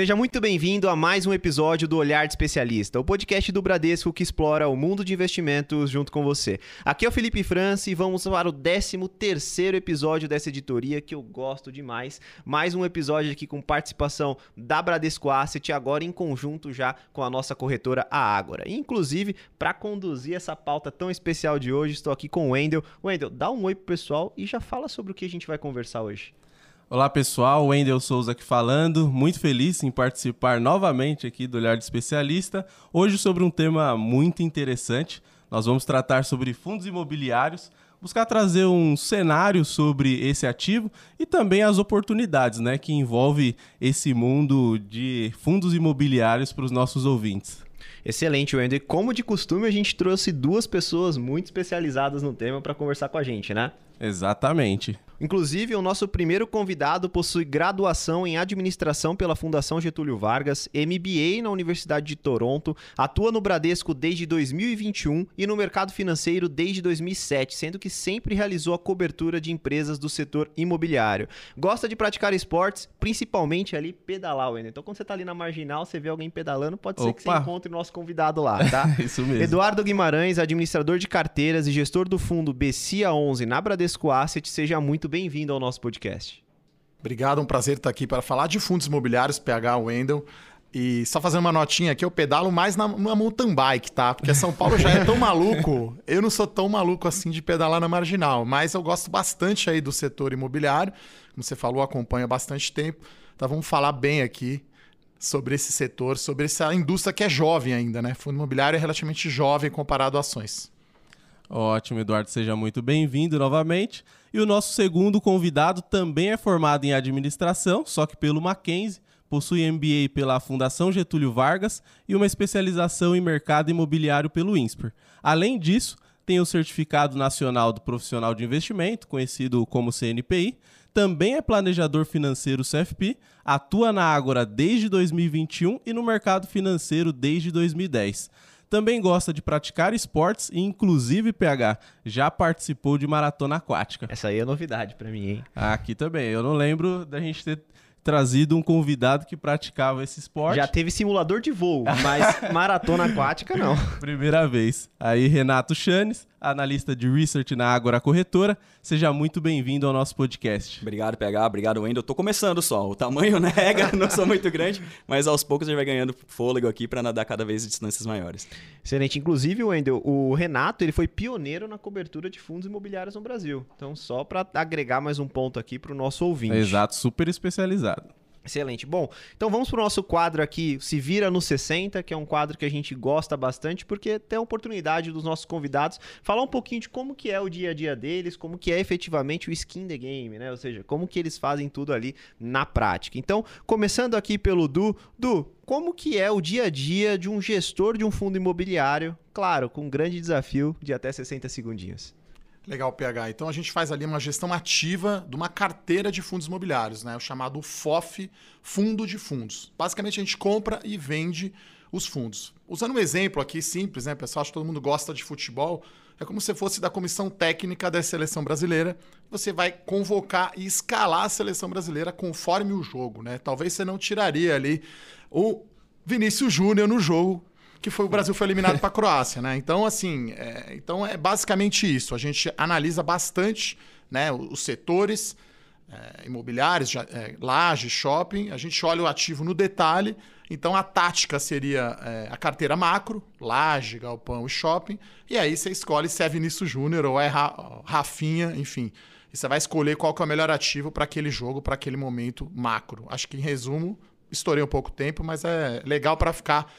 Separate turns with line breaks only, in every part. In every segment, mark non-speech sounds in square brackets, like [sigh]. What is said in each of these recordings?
Seja muito bem-vindo a mais um episódio do Olhar de Especialista, o podcast do Bradesco que explora o mundo de investimentos junto com você. Aqui é o Felipe França e vamos para o 13 terceiro episódio dessa editoria que eu gosto demais. Mais um episódio aqui com participação da Bradesco Asset, agora em conjunto já com a nossa corretora, a Ágora. Inclusive, para conduzir essa pauta tão especial de hoje, estou aqui com o Wendel. Wendel, dá um oi pro pessoal e já fala sobre o que a gente vai conversar hoje.
Olá pessoal, Wendel Souza aqui falando, muito feliz em participar novamente aqui do Olhar de Especialista. Hoje sobre um tema muito interessante, nós vamos tratar sobre fundos imobiliários, buscar trazer um cenário sobre esse ativo e também as oportunidades né, que envolve esse mundo de fundos imobiliários para os nossos ouvintes.
Excelente, Wendel. E como de costume, a gente trouxe duas pessoas muito especializadas no tema para conversar com a gente, né?
Exatamente.
Inclusive, o nosso primeiro convidado possui graduação em administração pela Fundação Getúlio Vargas, MBA na Universidade de Toronto, atua no Bradesco desde 2021 e no mercado financeiro desde 2007, sendo que sempre realizou a cobertura de empresas do setor imobiliário. Gosta de praticar esportes, principalmente ali pedalar, Wender. Então, quando você está ali na marginal, você vê alguém pedalando, pode ser Opa. que você encontre o nosso convidado lá, tá? [laughs]
Isso mesmo.
Eduardo Guimarães, administrador de carteiras e gestor do fundo BCIA 11 na Bradesco Asset, seja muito bem-vindo ao nosso podcast.
Obrigado, um prazer estar aqui para falar de fundos imobiliários, PH Wendel. E só fazendo uma notinha aqui, eu pedalo mais na, na mountain bike, tá? Porque São Paulo já é tão [laughs] maluco. Eu não sou tão maluco assim de pedalar na marginal, mas eu gosto bastante aí do setor imobiliário. Como você falou, acompanho há bastante tempo. Então vamos falar bem aqui sobre esse setor, sobre essa indústria que é jovem ainda, né? Fundo imobiliário é relativamente jovem comparado a ações.
Ótimo, Eduardo, seja muito bem-vindo novamente. E o nosso segundo convidado também é formado em administração, só que pelo Mackenzie, possui MBA pela Fundação Getúlio Vargas e uma especialização em mercado imobiliário pelo INSPER. Além disso, tem o Certificado Nacional do Profissional de Investimento, conhecido como CNPI, também é planejador financeiro CFP, atua na Ágora desde 2021 e no mercado financeiro desde 2010. Também gosta de praticar esportes e, inclusive, PH, já participou de maratona aquática.
Essa aí é novidade para mim, hein?
Aqui também. Eu não lembro da gente ter trazido um convidado que praticava esse esporte.
Já teve simulador de voo, mas [laughs] maratona aquática não.
Primeira vez. Aí, Renato Chanes, analista de research na Ágora Corretora. Seja muito bem-vindo ao nosso podcast.
Obrigado, PH. Obrigado, Wendel. Tô começando só. O tamanho [laughs] nega, não sou muito grande, mas aos poucos a gente vai ganhando fôlego aqui para nadar cada vez em distâncias maiores.
Excelente. Inclusive, Wendel, o Renato ele foi pioneiro na cobertura de fundos imobiliários no Brasil. Então, só para agregar mais um ponto aqui para o nosso ouvinte.
Exato, super especializado.
Excelente. Bom, então vamos para o nosso quadro aqui, Se Vira no 60, que é um quadro que a gente gosta bastante, porque tem a oportunidade dos nossos convidados falar um pouquinho de como que é o dia a dia deles, como que é efetivamente o skin the game, né? Ou seja, como que eles fazem tudo ali na prática. Então, começando aqui pelo Du. Du, como que é o dia a dia de um gestor de um fundo imobiliário, claro, com um grande desafio de até 60 segundinhos.
Legal, PH. Então a gente faz ali uma gestão ativa de uma carteira de fundos imobiliários, né? o chamado FOF, Fundo de Fundos. Basicamente a gente compra e vende os fundos. Usando um exemplo aqui simples, né, pessoal? Acho que todo mundo gosta de futebol. É como se fosse da comissão técnica da seleção brasileira. Você vai convocar e escalar a seleção brasileira conforme o jogo, né? Talvez você não tiraria ali o Vinícius Júnior no jogo que foi o Brasil foi eliminado para a Croácia, né? Então, assim, é, então é basicamente isso. A gente analisa bastante né, os setores é, imobiliários, é, laje, shopping. A gente olha o ativo no detalhe. Então, a tática seria é, a carteira macro, laje, galpão e shopping. E aí você escolhe se é Vinícius Júnior ou é Rafinha, enfim. E você vai escolher qual que é o melhor ativo para aquele jogo, para aquele momento macro. Acho que, em resumo, estourei um pouco tempo, mas é legal para ficar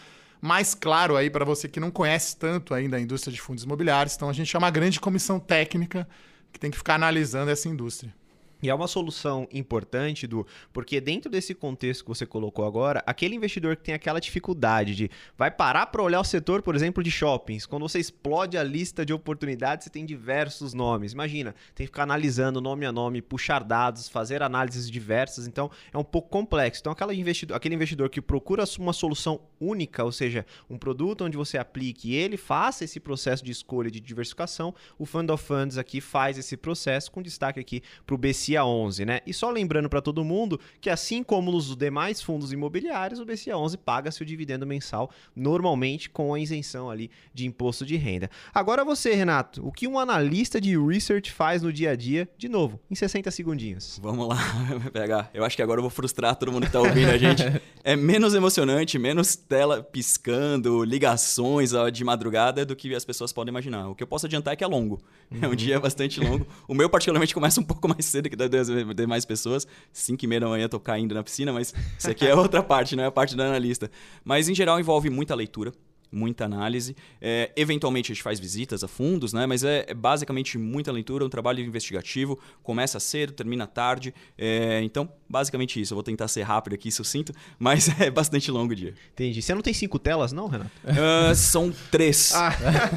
mais claro aí para você que não conhece tanto ainda a indústria de fundos imobiliários. Então a gente é uma grande comissão técnica que tem que ficar analisando essa indústria.
E é uma solução importante, do porque dentro desse contexto que você colocou agora, aquele investidor que tem aquela dificuldade de vai parar para olhar o setor, por exemplo, de shoppings. Quando você explode a lista de oportunidades, você tem diversos nomes. Imagina, tem que ficar analisando nome a nome, puxar dados, fazer análises diversas. Então, é um pouco complexo. Então, aquela investidor, aquele investidor que procura uma solução única, ou seja, um produto onde você aplique e ele faça esse processo de escolha de diversificação, o Fund of Funds aqui faz esse processo com destaque aqui para o BC BCA 11, né? E só lembrando para todo mundo que assim como nos demais fundos imobiliários, o BCA 11 paga seu dividendo mensal normalmente com a isenção ali de imposto de renda. Agora você, Renato, o que um analista de research faz no dia a dia, de novo, em 60 segundinhos?
Vamos lá, [laughs] pegar. Eu acho que agora eu vou frustrar todo mundo que tá ouvindo a gente. É menos emocionante, menos tela piscando, ligações de madrugada do que as pessoas podem imaginar. O que eu posso adiantar é que é longo. Uhum. É um dia bastante longo. O meu, particularmente, começa um pouco mais cedo que das demais pessoas. 5 e meia da manhã tô caindo na piscina, mas isso aqui é outra [laughs] parte, não é a parte da analista. Mas, em geral, envolve muita leitura muita análise. É, eventualmente a gente faz visitas a fundos, né? mas é, é, basicamente muita leitura, um trabalho investigativo. Começa cedo, termina tarde. É, então, basicamente isso. Eu vou tentar ser rápido aqui, sinto, [laughs] mas é bastante longo o dia.
Entendi. Você não tem cinco telas, não, Renato?
Uh, são três. Ah.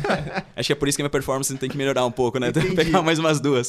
[laughs] Acho que é por isso que a minha performance tem que melhorar um pouco, né? Tem que [laughs] pegar mais umas duas.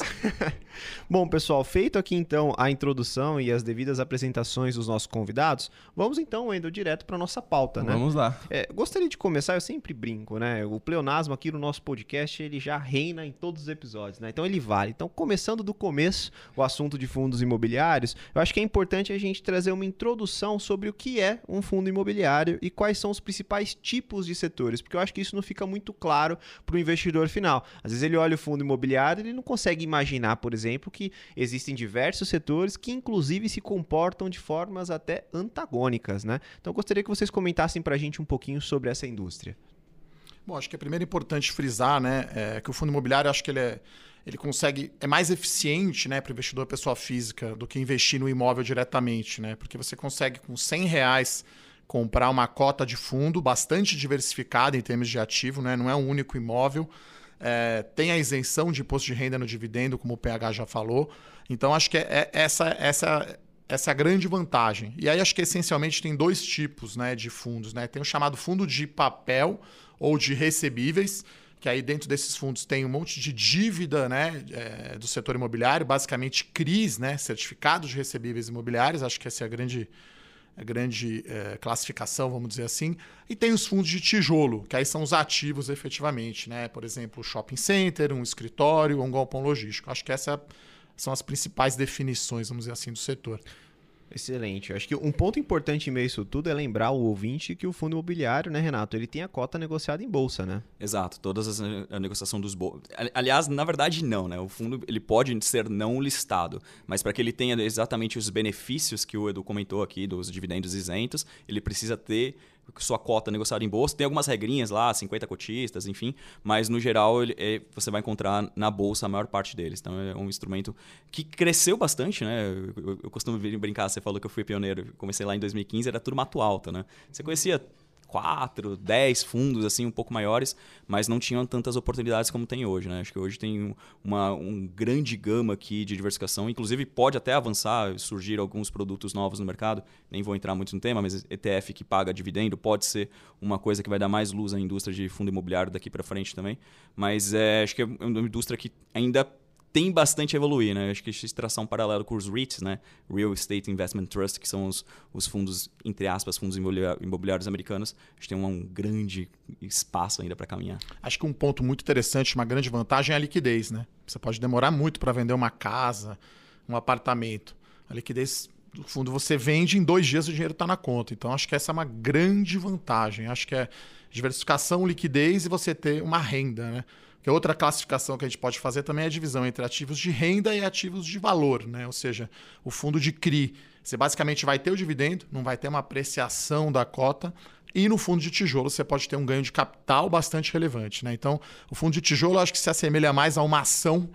Bom, pessoal, feito aqui então a introdução e as devidas apresentações dos nossos convidados, vamos então, Wendel, direto para nossa pauta, né?
Vamos lá.
É, gostaria de começar, eu sempre brinco, né? O pleonasmo aqui no nosso podcast, ele já reina em todos os episódios, né? Então ele vale. Então, começando do começo, o assunto de fundos imobiliários, eu acho que é importante a gente trazer uma introdução sobre o que é um fundo imobiliário e quais são os principais tipos de setores, porque eu acho que isso não fica muito claro para o investidor final. Às vezes ele olha o fundo imobiliário e ele não consegue imaginar, por exemplo, que existem diversos setores que inclusive se comportam de formas até antagônicas, né? Então eu gostaria que vocês comentassem para a gente um pouquinho sobre essa indústria.
Bom, acho que é primeiro importante frisar, né, é, que o fundo imobiliário acho que ele é ele consegue é mais eficiente né, para o investidor pessoa física do que investir no imóvel diretamente, né? Porque você consegue com 100 reais comprar uma cota de fundo bastante diversificada em termos de ativo, né? não é um único imóvel. É, tem a isenção de imposto de renda no dividendo, como o PH já falou. Então, acho que é, é essa, essa, essa é a grande vantagem. E aí, acho que essencialmente tem dois tipos né, de fundos. Né? Tem o chamado fundo de papel ou de recebíveis, que aí dentro desses fundos tem um monte de dívida né, é, do setor imobiliário, basicamente CRIs, né, certificados de recebíveis imobiliários. Acho que essa é a grande a grande é, classificação, vamos dizer assim. E tem os fundos de tijolo, que aí são os ativos efetivamente, né? Por exemplo, shopping center, um escritório, um galpão logístico. Acho que essas são as principais definições, vamos dizer assim, do setor.
Excelente. Acho que um ponto importante em meio a isso tudo é lembrar o ouvinte que o fundo imobiliário, né, Renato, ele tem a cota negociada em bolsa, né?
Exato. Todas as a negociação dos bolsos. Aliás, na verdade não, né? O fundo ele pode ser não listado, mas para que ele tenha exatamente os benefícios que o Edu comentou aqui dos dividendos isentos, ele precisa ter sua cota negociada em bolsa. Tem algumas regrinhas lá, 50 cotistas, enfim, mas no geral ele, é, você vai encontrar na bolsa a maior parte deles. Então é um instrumento que cresceu bastante, né? Eu, eu costumo brincar, você falou que eu fui pioneiro, comecei lá em 2015, era tudo mato alta, né? Você conhecia quatro, dez fundos assim um pouco maiores, mas não tinham tantas oportunidades como tem hoje. Né? Acho que hoje tem uma um grande gama aqui de diversificação, inclusive pode até avançar, surgir alguns produtos novos no mercado. Nem vou entrar muito no tema, mas ETF que paga dividendo pode ser uma coisa que vai dar mais luz à indústria de fundo imobiliário daqui para frente também. Mas é, acho que é uma indústria que ainda tem bastante a evoluir, né? Acho que traçar um paralelo com os REITs, né? Real Estate Investment Trust, que são os, os fundos, entre aspas, fundos imobiliários americanos, a gente tem um, um grande espaço ainda para caminhar.
Acho que um ponto muito interessante, uma grande vantagem é a liquidez, né? Você pode demorar muito para vender uma casa, um apartamento. A liquidez do fundo você vende em dois dias o dinheiro está na conta. Então acho que essa é uma grande vantagem. Acho que é diversificação, liquidez e você ter uma renda, né? Que outra classificação que a gente pode fazer também é a divisão entre ativos de renda e ativos de valor, né? Ou seja, o fundo de CRI. Você basicamente vai ter o dividendo, não vai ter uma apreciação da cota, e no fundo de tijolo você pode ter um ganho de capital bastante relevante. Né? Então, o fundo de tijolo acho que se assemelha mais a uma ação,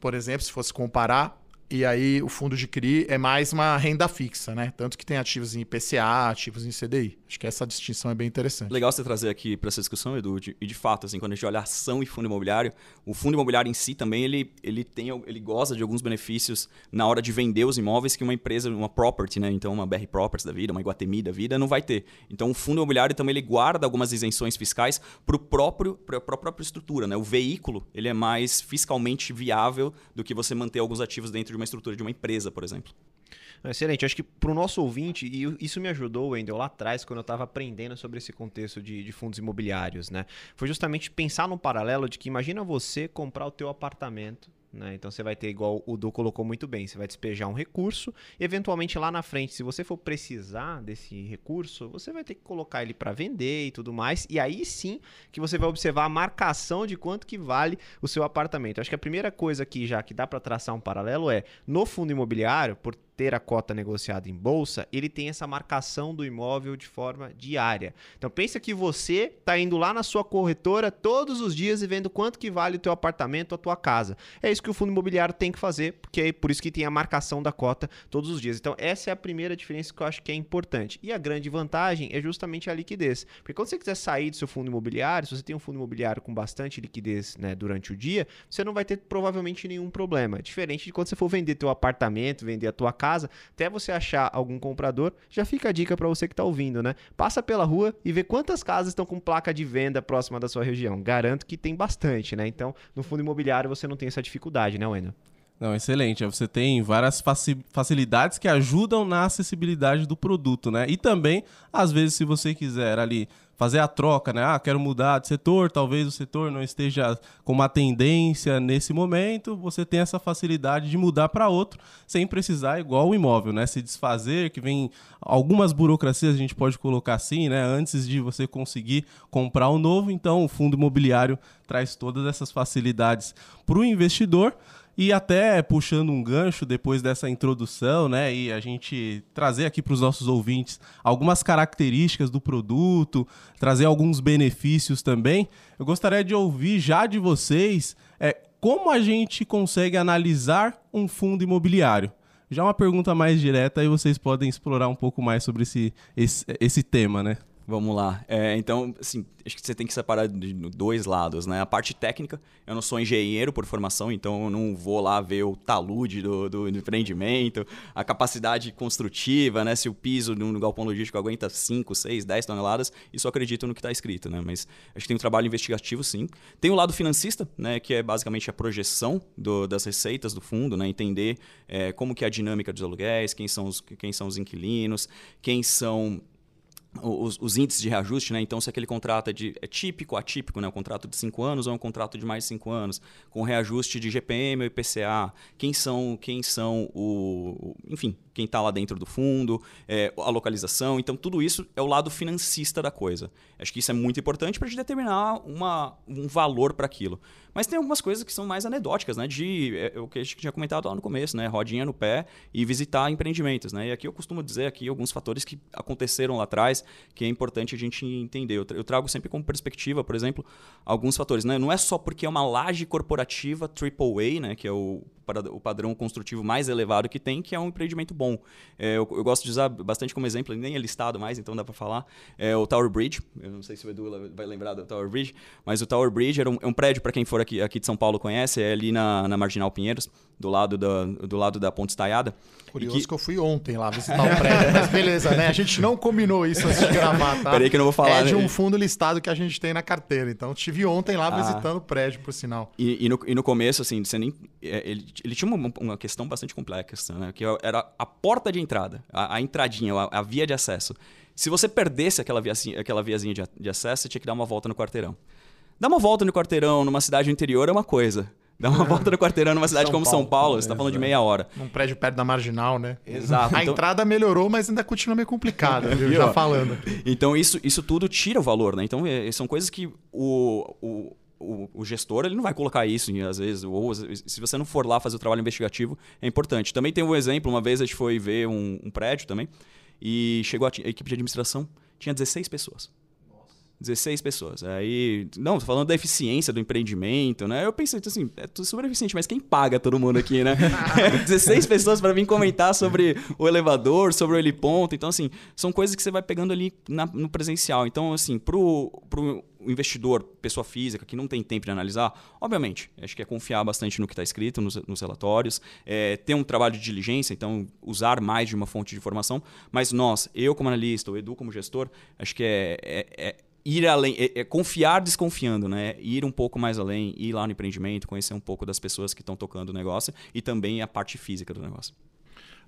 por exemplo, se fosse comparar, e aí o fundo de CRI é mais uma renda fixa, né? Tanto que tem ativos em IPCA, ativos em CDI. Acho que essa distinção é bem interessante.
Legal você trazer aqui para essa discussão, Edu. e de fato, assim, quando a gente olha ação e fundo imobiliário, o fundo imobiliário em si também ele, ele tem ele goza de alguns benefícios na hora de vender os imóveis que uma empresa, uma property, né? Então uma BR Properties da vida, uma Iguatemi da vida não vai ter. Então o fundo imobiliário também ele guarda algumas isenções fiscais para próprio para a própria estrutura, né? O veículo ele é mais fiscalmente viável do que você manter alguns ativos dentro de uma estrutura de uma empresa, por exemplo.
Excelente. Acho que para o nosso ouvinte, e isso me ajudou, Wendel, lá atrás, quando eu estava aprendendo sobre esse contexto de, de, fundos imobiliários, né? Foi justamente pensar no paralelo de que imagina você comprar o teu apartamento Né? Então você vai ter, igual o Du colocou muito bem, você vai despejar um recurso, eventualmente lá na frente, se você for precisar desse recurso, você vai ter que colocar ele para vender e tudo mais, e aí sim que você vai observar a marcação de quanto que vale o seu apartamento. Acho que a primeira coisa aqui já que dá para traçar um paralelo é, no fundo imobiliário, por ter a cota negociada em bolsa, ele tem essa marcação do imóvel de forma diária. Então pensa que você está indo lá na sua corretora todos os dias e vendo quanto que vale o teu apartamento, a tua casa. É isso que o fundo imobiliário tem que fazer, porque é por isso que tem a marcação da cota todos os dias. Então essa é a primeira diferença que eu acho que é importante. E a grande vantagem é justamente a liquidez. Porque quando você quiser sair do seu fundo imobiliário, se você tem um fundo imobiliário com bastante liquidez né, durante o dia, você não vai ter provavelmente nenhum problema. Diferente de quando você for vender teu apartamento, vender a tua casa, casa, até você achar algum comprador, já fica a dica para você que está ouvindo, né? Passa pela rua e vê quantas casas estão com placa de venda próxima da sua região. Garanto que tem bastante, né? Então, no fundo imobiliário você não tem essa dificuldade, né, Wendel?
Não, excelente. Você tem várias facilidades que ajudam na acessibilidade do produto, né? E também, às vezes, se você quiser ali fazer a troca, né? Ah, quero mudar de setor, talvez o setor não esteja com uma tendência nesse momento, você tem essa facilidade de mudar para outro sem precisar igual o imóvel, né? Se desfazer, que vem algumas burocracias a gente pode colocar assim, né? Antes de você conseguir comprar o um novo, então o fundo imobiliário traz todas essas facilidades para o investidor. E até puxando um gancho depois dessa introdução, né, e a gente trazer aqui para os nossos ouvintes algumas características do produto, trazer alguns benefícios também, eu gostaria de ouvir já de vocês é, como a gente consegue analisar um fundo imobiliário. Já uma pergunta mais direta e vocês podem explorar um pouco mais sobre esse, esse, esse tema, né?
Vamos lá. É, então, assim, acho que você tem que separar de dois lados, né? A parte técnica, eu não sou engenheiro por formação, então eu não vou lá ver o talude do, do empreendimento, a capacidade construtiva, né? Se o piso de um galpão logístico aguenta 5, 6, 10 toneladas, isso eu acredito no que está escrito, né? Mas acho que tem um trabalho investigativo, sim. Tem o lado financista, né? Que é basicamente a projeção do, das receitas do fundo, né? Entender é, como que é a dinâmica dos aluguéis, quem são os, quem são os inquilinos, quem são os, os, índices de reajuste, né? Então, se aquele contrato é, de, é típico, atípico, né? Um contrato de 5 anos ou um contrato de mais de 5 anos, com reajuste de GPM ou IPCA, quem são, quem são o, enfim, quem está lá dentro do fundo, é, a localização. Então, tudo isso é o lado financista da coisa. Acho que isso é muito importante para a gente determinar uma, um valor para aquilo. Mas tem algumas coisas que são mais anedóticas, né? De é, o que a gente tinha comentado lá no começo, né? Rodinha no pé e visitar empreendimentos, né? E aqui eu costumo dizer aqui alguns fatores que aconteceram lá atrás que é importante a gente entender. Eu trago sempre como perspectiva, por exemplo, alguns fatores, né? Não é só porque é uma laje corporativa AAA, né? Que é o o padrão construtivo mais elevado que tem, que é um empreendimento bom. É, eu, eu, gosto de usar bastante como exemplo, nem é listado mais, então dá para falar, é o Tower Bridge. Eu não sei se o Edu vai lembrar do Tower Bridge, mas o Tower Bridge era um, é um prédio, para quem for aqui, aqui de São Paulo conhece, é ali na, na Marginal Pinheiros, do lado da, do lado da Ponte Estaiada.
Curioso que... que... eu fui ontem lá visitar o prédio, [laughs] mas beleza, né? A gente não combinou isso antes de gravar, tá?
Peraí que eu não vou falar.
É de né? um fundo listado que a gente tem na carteira. Então, estive ontem lá ah. visitando o prédio, por sinal.
E, e, no, e no começo, assim, você nem, é, ele, ele tinha uma, uma questão bastante complexa, né? Que era a porta de entrada, a, a entradinha, a, a, via de acesso. Se você perdesse aquela, via, aquela viazinha de, de acesso, você tinha que dar uma volta no quarteirão. Dar uma volta no quarteirão numa cidade interior é uma coisa. Dar uma [laughs] volta no quarteirão numa cidade São como Paulo, São Paulo, você está falando de meia hora.
Num prédio perto da marginal, né?
Exato.
A então... entrada melhorou, mas ainda continua meio complicada, [laughs] viu? Já falando.
Então isso, isso tudo tira o valor, né? Então é, são coisas que o, o o, o, gestor ele não vai colocar isso, às vezes, ou se você não for lá fazer o trabalho investigativo, é importante. Também tem um exemplo, uma vez a gente foi ver um, um prédio também, e chegou a, a equipe de administração, tinha 16 pessoas. 16 pessoas. Aí, não, tô falando da eficiência do empreendimento, né? Eu pensei, assim, é tudo super eficiente, mas quem paga todo mundo aqui, né? [laughs] [laughs] 16 pessoas para vir comentar sobre o elevador, sobre o heliponto. Então, assim, são coisas que você vai pegando ali na, no presencial. Então, assim, pro, pro investidor, pessoa física, que não tem tempo de analisar, obviamente, acho que é confiar bastante no que está escrito nos, nos relatórios, é, ter um trabalho de diligência, então usar mais de uma fonte de informação. Mas nós, eu como analista, o Edu como gestor, acho que é, é, é ir além, é, é confiar desconfiando, né? Ir um pouco mais além, ir lá no empreendimento, conhecer um pouco das pessoas que estão tocando o negócio e também a parte física do negócio.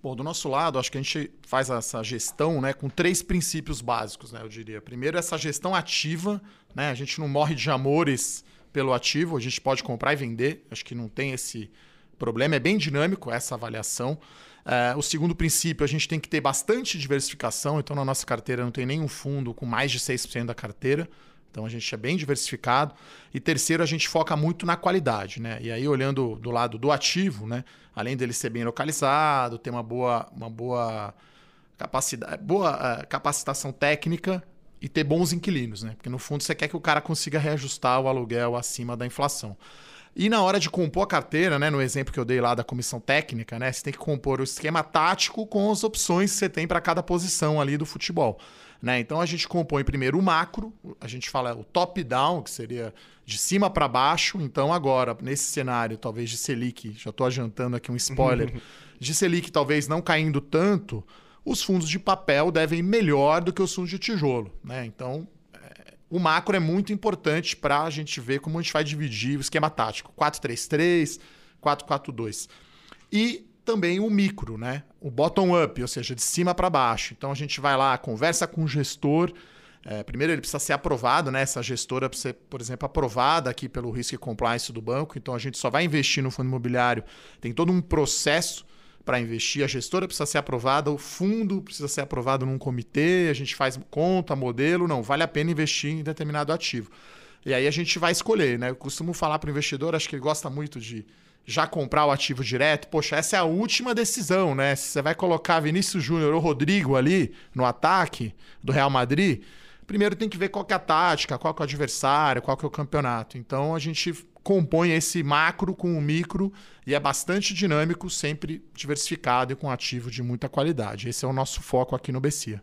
Bom, do nosso lado, acho que a gente faz essa gestão né, com três princípios básicos, né, eu diria. Primeiro, essa gestão ativa. Né, a gente não morre de amores pelo ativo, a gente pode comprar e vender. Acho que não tem esse, problema. É bem dinâmico essa avaliação. Uh, o segundo princípio, a gente tem que ter bastante diversificação. Então, na nossa carteira não tem nenhum fundo com mais de 6% da carteira. Então, a gente é bem diversificado. E terceiro, a gente foca muito na qualidade. Né? E aí, olhando do lado do ativo, né? além dele ser bem localizado, ter uma boa, uma boa, capacidade, boa uh, capacitação técnica e ter bons inquilinos. Né? Porque, no fundo, você quer que o cara consiga reajustar o aluguel acima da inflação. E na hora de compor a carteira, né, no exemplo que eu dei lá da comissão técnica, né, você tem que compor o esquema tático com as opções que você tem para cada posição ali do futebol. Né? Então a gente compõe primeiro o macro, a gente fala o top-down, que seria de cima para baixo. Então agora, nesse cenário, talvez de Selic, já estou adiantando aqui um spoiler, [laughs] de Selic talvez não caindo tanto, os fundos de papel devem ir melhor do que os fundos de tijolo. Né? Então o macro é muito importante para a gente ver como a gente vai dividir o esquema tático. 4-3-3, 4-4-2. E também o micro, né? O bottom-up, ou seja, de cima para baixo. Então a gente vai lá, conversa com o gestor. É, primeiro ele precisa ser aprovado, né? Essa gestora precisa ser, por exemplo, aprovada aqui pelo Risk Compliance do banco. Então a gente só vai investir no fundo imobiliário. Tem todo um processo para investir, a gestora precisa ser aprovada, o fundo precisa ser aprovado num comitê, a gente faz conta, modelo, não, vale a pena investir em determinado ativo. E aí a gente vai escolher, né? Eu costumo falar para o investidor, acho que ele gosta muito de já comprar o ativo direto. Poxa, essa é a última decisão, né? Se você vai colocar Vinícius Júnior ou Rodrigo ali no ataque do Real Madrid, primeiro tem que ver qual é a tática, qual é o adversário, qual é o campeonato. Então a gente compõe esse macro com o micro e é bastante dinâmico, sempre diversificado e com ativo de muita qualidade. Esse é o nosso foco aqui no Bessia.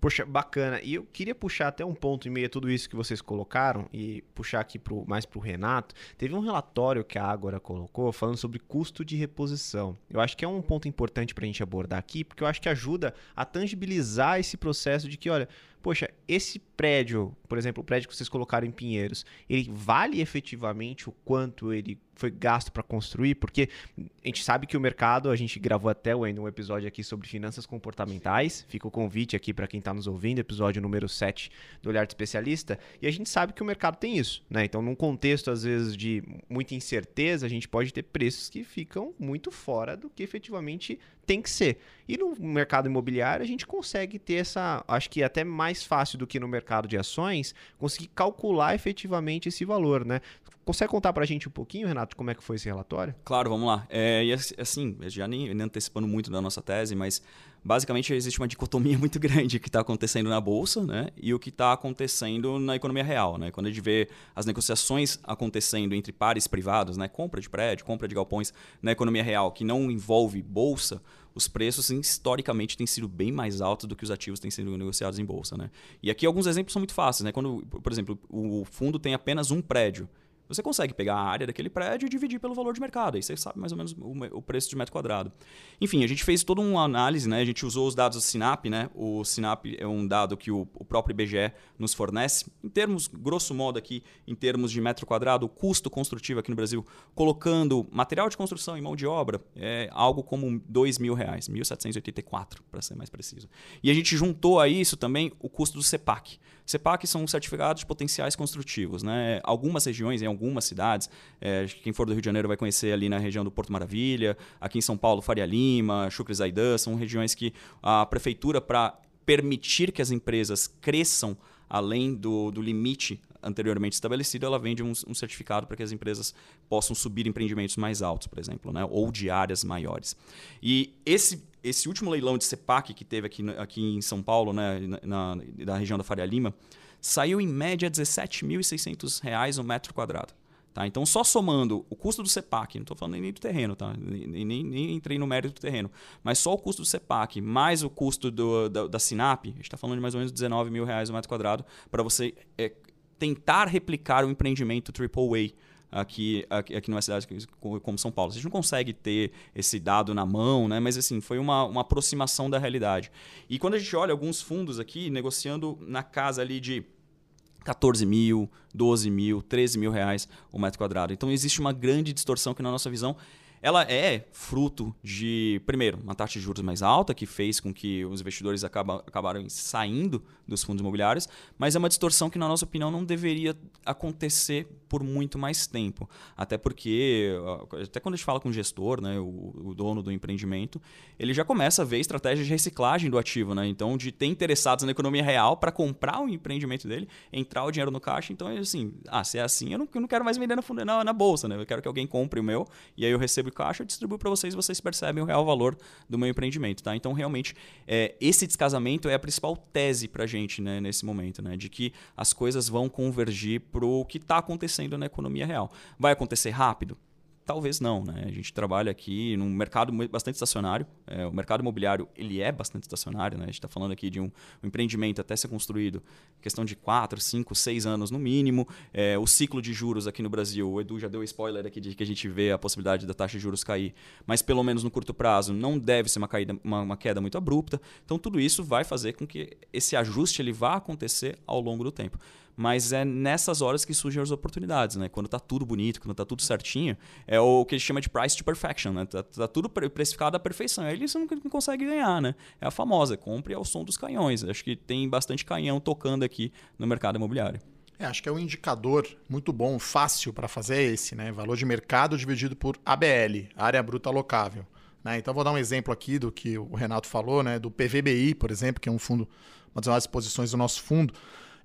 Poxa, bacana. E eu queria puxar até um ponto em meio tudo isso que vocês colocaram e puxar aqui pro, mais para o Renato. Teve um relatório que a Ágora colocou falando sobre custo de reposição. Eu acho que é um ponto importante para a gente abordar aqui, porque eu acho que ajuda a tangibilizar esse processo de que, olha, poxa, esse prédio, por exemplo, o prédio que vocês colocaram em Pinheiros, ele vale efetivamente o quanto ele foi gasto para construir? Porque a gente sabe que o mercado, a gente gravou até um episódio aqui sobre finanças comportamentais, fica o convite aqui para quem está nos ouvindo, episódio número 7 do Olhar de Especialista, e a gente sabe que o mercado tem isso, né? Então, num contexto, às vezes, de muita incerteza, a gente pode ter preços que ficam muito fora do que efetivamente tem que ser. E no mercado imobiliário a gente consegue ter essa, acho que até mais fácil do que no mercado de ações, conseguir calcular efetivamente esse valor, né? Consegue contar para a gente um pouquinho, Renato, como é que foi esse relatório?
Claro, vamos lá. É, e assim, já nem, nem antecipando muito da nossa tese, mas basicamente existe uma dicotomia [laughs] muito grande que está acontecendo na bolsa né, e o que está acontecendo na economia real. Né? Quando a gente vê as negociações acontecendo entre pares privados, né, compra de prédio, compra de galpões na economia real, que não envolve bolsa, os preços historicamente têm sido bem mais altos do que os ativos têm sido negociados em bolsa. Né? E aqui alguns exemplos são muito fáceis. Né? Quando, por exemplo, o fundo tem apenas um prédio você consegue pegar a área daquele prédio e dividir pelo valor de mercado. Aí você sabe mais ou menos o, preço de metro quadrado. Enfim, a gente fez toda uma análise, né? A gente usou os dados do Sinap, né? O Sinap é um dado que o, próprio IBGE nos fornece. Em termos, grosso modo aqui, em termos de metro quadrado, o custo construtivo aqui no Brasil, colocando material de construção e mão de obra, é algo como mil reais, 1.784, para ser mais preciso. E a gente juntou a isso também o custo do CEPAC. CEPAC são certificados potenciais construtivos. Né? Algumas regiões, em algumas cidades, é, quem for do Rio de Janeiro vai conhecer ali na região do Porto Maravilha, aqui em São Paulo, Faria Lima, Chucre Zaidan, são regiões que a prefeitura, para permitir que as empresas cresçam além do, do limite anteriormente estabelecido, ela vende um, um certificado para que as empresas possam subir empreendimentos mais altos, por exemplo, né? ou de áreas maiores. E esse, esse último leilão de CEPAC que teve aqui, aqui em São Paulo, né? na, na região da Faria Lima, saiu em média R$ 17.600 o metro quadrado. Tá? Então, só somando o custo do CEPAC, não estou falando nem do terreno, tá? nem, nem, nem, entrei no mérito do terreno, mas só o custo do CEPAC mais o custo do, da, da Sinap, a gente está falando de mais ou menos 19 mil reais o metro quadrado para você é, tentar replicar o empreendimento AAA aqui, aqui, aqui numa cidade como São Paulo. A gente não consegue ter esse dado na mão, né? mas assim, foi uma, uma aproximação da realidade. E quando a gente olha alguns fundos aqui negociando na casa ali de 14 mil, 12 mil, 13 mil reais o metro quadrado. Então existe uma grande distorção que na nossa visão ela é fruto de, primeiro, uma taxa de juros mais alta, que fez com que os investidores acaba, acabaram saindo dos fundos imobiliários, mas é uma distorção que, na nossa opinião, não deveria acontecer por muito mais tempo. Até porque, até quando a gente fala com o gestor, né, o, o dono do empreendimento, ele já começa a ver estratégias de reciclagem do ativo. Né? Então, de ter interessados na economia real para comprar o empreendimento dele, entrar o dinheiro no caixa. Então, assim, ah, se é assim, eu não, eu não quero mais vender na, na, na, bolsa. Né? Eu quero que alguém compre o meu e aí eu recebo caixa, eu distribuo para vocês e vocês percebem o real valor do meu empreendimento. Tá? Então, realmente, é, esse descasamento é a principal tese para a gente né, nesse momento, né? de que as coisas vão convergir para o que está acontecendo na economia real. Vai acontecer rápido? Talvez não, né? A gente trabalha aqui num mercado bastante estacionário. É, o mercado imobiliário ele é bastante estacionário, né? A gente está falando aqui de um, um, empreendimento até ser construído, questão de 4, 5, 6 anos no mínimo. É, o ciclo de juros aqui no Brasil, o Edu já deu spoiler aqui de que a gente vê a possibilidade da taxa de juros cair, mas pelo menos no curto prazo não deve ser uma, caída, uma, uma queda muito abrupta. Então tudo isso vai fazer com que esse ajuste ele vá acontecer ao longo do tempo. Mas é nessas horas que surgem as oportunidades, né? Quando tá tudo bonito, quando tá tudo certinho, é o que a gente chama de price to perfection, né? Tá, tá tudo precificado à perfeição. Aí você não, não consegue ganhar, né? É a famosa, compre ao som dos canhões. Acho que tem bastante canhão tocando aqui no mercado imobiliário.
É, acho que é um indicador muito bom, fácil para fazer é esse, né? Valor de mercado dividido por ABL, área bruta alocável. Né? Então vou dar um exemplo aqui do que o Renato falou, né? Do PVBI, por exemplo, que é um fundo, uma das maiores posições do nosso fundo.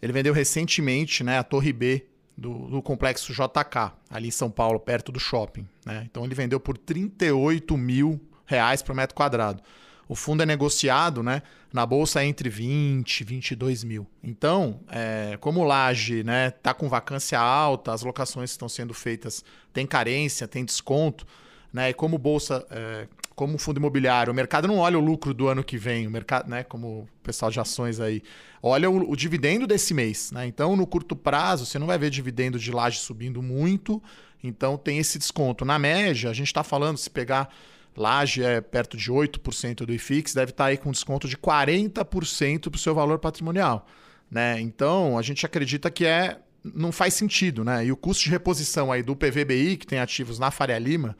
Ele vendeu recentemente né, a Torre B do, do, complexo JK, ali em São Paulo, perto do shopping. Né? Então ele vendeu por 38 mil reais por metro quadrado. O fundo é negociado né, na bolsa entre 20 e 22 mil. Então, é, como o Laje está né, tá com vacância alta, as locações estão sendo feitas, tem carência, tem desconto, né, e como bolsa é, como fundo imobiliário, o mercado não olha o lucro do ano que vem, o mercado, né, como o pessoal de ações aí, olha o, o dividendo desse mês, né? Então, no curto prazo, você não vai ver dividendo de laje subindo muito, então tem esse desconto. Na média, a gente está falando, se pegar laje é perto de 8% do IFIX, deve estar tá aí com desconto de 40% para o seu valor patrimonial, né? Então, a gente acredita que é não faz sentido, né? E o custo de reposição aí do PVBI, que tem ativos na Faria Lima,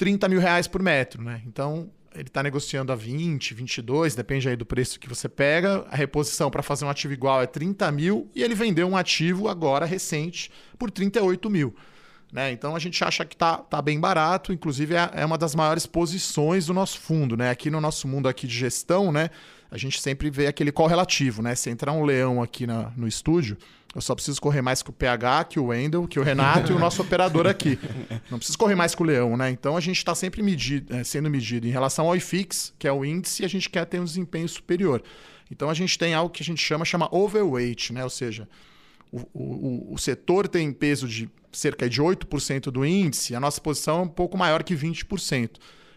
30 mil reais por metro, né? Então, ele está negociando a 20, 22, depende aí do preço que você pega. A reposição para fazer um ativo igual é 30 mil e ele vendeu um ativo agora recente por 38 mil. Né? Então a gente acha que está tá bem barato, inclusive é, é, uma das maiores posições do nosso fundo. Né? Aqui no nosso mundo aqui de gestão, né, a gente sempre vê aquele correlativo. Né? Se entrar um leão aqui na, no estúdio, eu só preciso correr mais que o PH, que o Wendel, que o Renato e o nosso operador aqui. Não preciso correr mais que o Leão, né? Então a gente está sempre medido, é, sendo medido em relação ao IFIX, que é o índice, e a gente quer ter um desempenho superior. Então a gente tem algo que a gente chama, chama overweight, né? Ou seja, o, o, o setor tem peso de cerca de 8% do índice, a nossa posição é um pouco maior que 20%.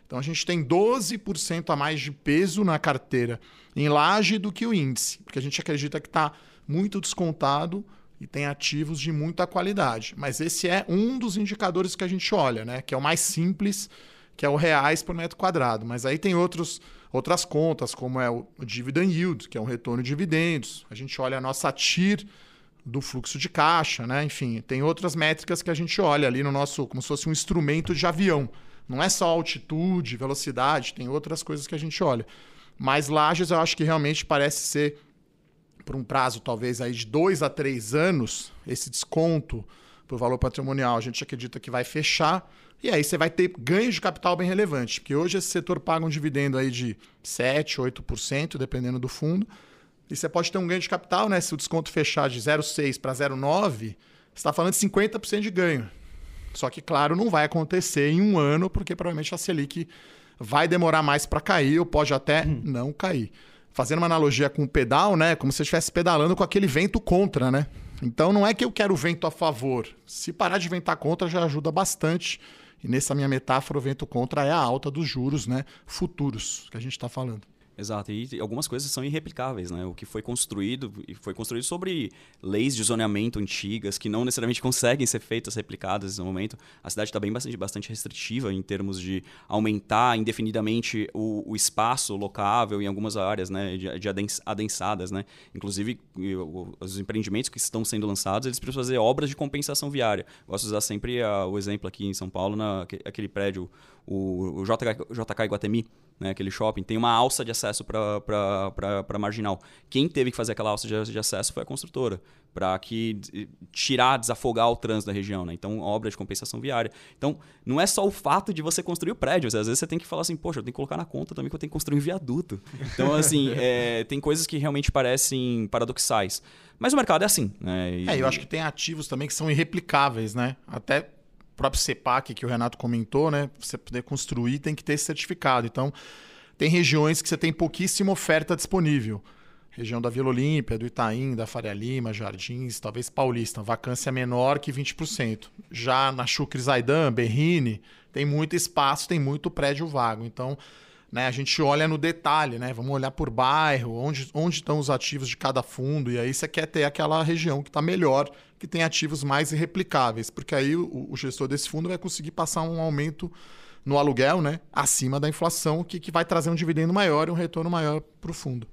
Então a gente tem 12% a mais de peso na carteira em laje do que o índice, porque a gente acredita que está muito descontado e tem ativos de muita qualidade. Mas esse é um dos indicadores que a gente olha, né? que é o mais simples, que é o reais por metro quadrado. Mas aí tem outros, outras contas, como é o dividend yield, que é um retorno de dividendos. A gente olha a nossa TIR do fluxo de caixa, né? Enfim, tem outras métricas que a gente olha ali no nosso, como se fosse um instrumento de avião. Não é só altitude, velocidade, tem outras coisas que a gente olha. Mas lajes eu acho que realmente parece ser por um prazo talvez aí de dois a três anos, esse desconto para o valor patrimonial, a gente acredita que vai fechar. E aí você vai ter ganhos de capital bem relevantes, porque hoje esse setor paga um dividendo aí de 7, 8%, dependendo do fundo. E você pode ter um ganho de capital, né? Se o desconto fechar de 0,6 para 0,9, você está falando de 50% de ganho. Só que, claro, não vai acontecer em um ano, porque provavelmente a Selic vai demorar mais para cair, ou pode até hum. não cair fazendo uma analogia com o pedal, né? Como se você estivesse pedalando com aquele vento contra, né? Então não é que eu quero o vento a favor. Se parar de ventar contra já ajuda bastante. E nessa minha metáfora, o vento contra é a alta dos juros, né? Futuros que a gente está falando.
Exato, e algumas coisas são irreplicáveis, né? O que foi construído, foi construído sobre leis de zoneamento antigas que não necessariamente [laughs] conseguem ser feitas, replicadas nesse momento. A cidade está bem bastante, bastante restritiva em termos de aumentar indefinidamente o, o espaço locável em algumas áreas, né? De, de adensadas, né? Inclusive, os empreendimentos que estão sendo lançados, eles precisam fazer obras de compensação viária. Gosto de usar sempre a, o exemplo aqui em São Paulo, na, aquele prédio, o, o JK, JK Iguatemi, né, aquele shopping, tem uma alça de acesso para marginal. Quem teve que fazer aquela alça de, de acesso foi a construtora para que tirar, desafogar o trânsito da região, né? Então, obra de compensação viária. Então, não é só o fato de você construir o prédio, às vezes você tem que falar assim, poxa, eu tenho que colocar na conta também que eu tenho que construir um viaduto. Então, assim, [laughs] é, tem coisas que realmente parecem paradoxais. Mas o mercado é assim, né?
E... É, eu acho que tem ativos também que são irreplicáveis, né? Até próprio CEPAC que o Renato comentou, né? Você poder construir tem que ter esse certificado. Então, tem regiões que você tem pouquíssima oferta disponível região da Vila Olímpia, do Itaim, da Faria Lima, Jardins, talvez Paulista, vacância menor que 20%. Já na Chucre Zaidan, Berrine, tem muito espaço, tem muito prédio vago. Então, né, a gente olha no detalhe, né? Vamos olhar por bairro, onde, onde estão os ativos de cada fundo, e aí você quer ter aquela região que está melhor, que tem ativos mais irreplicáveis, porque aí o, o gestor desse fundo vai conseguir passar um aumento no aluguel, né? Acima da inflação, que, que vai trazer um dividendo maior e um retorno maior para o fundo.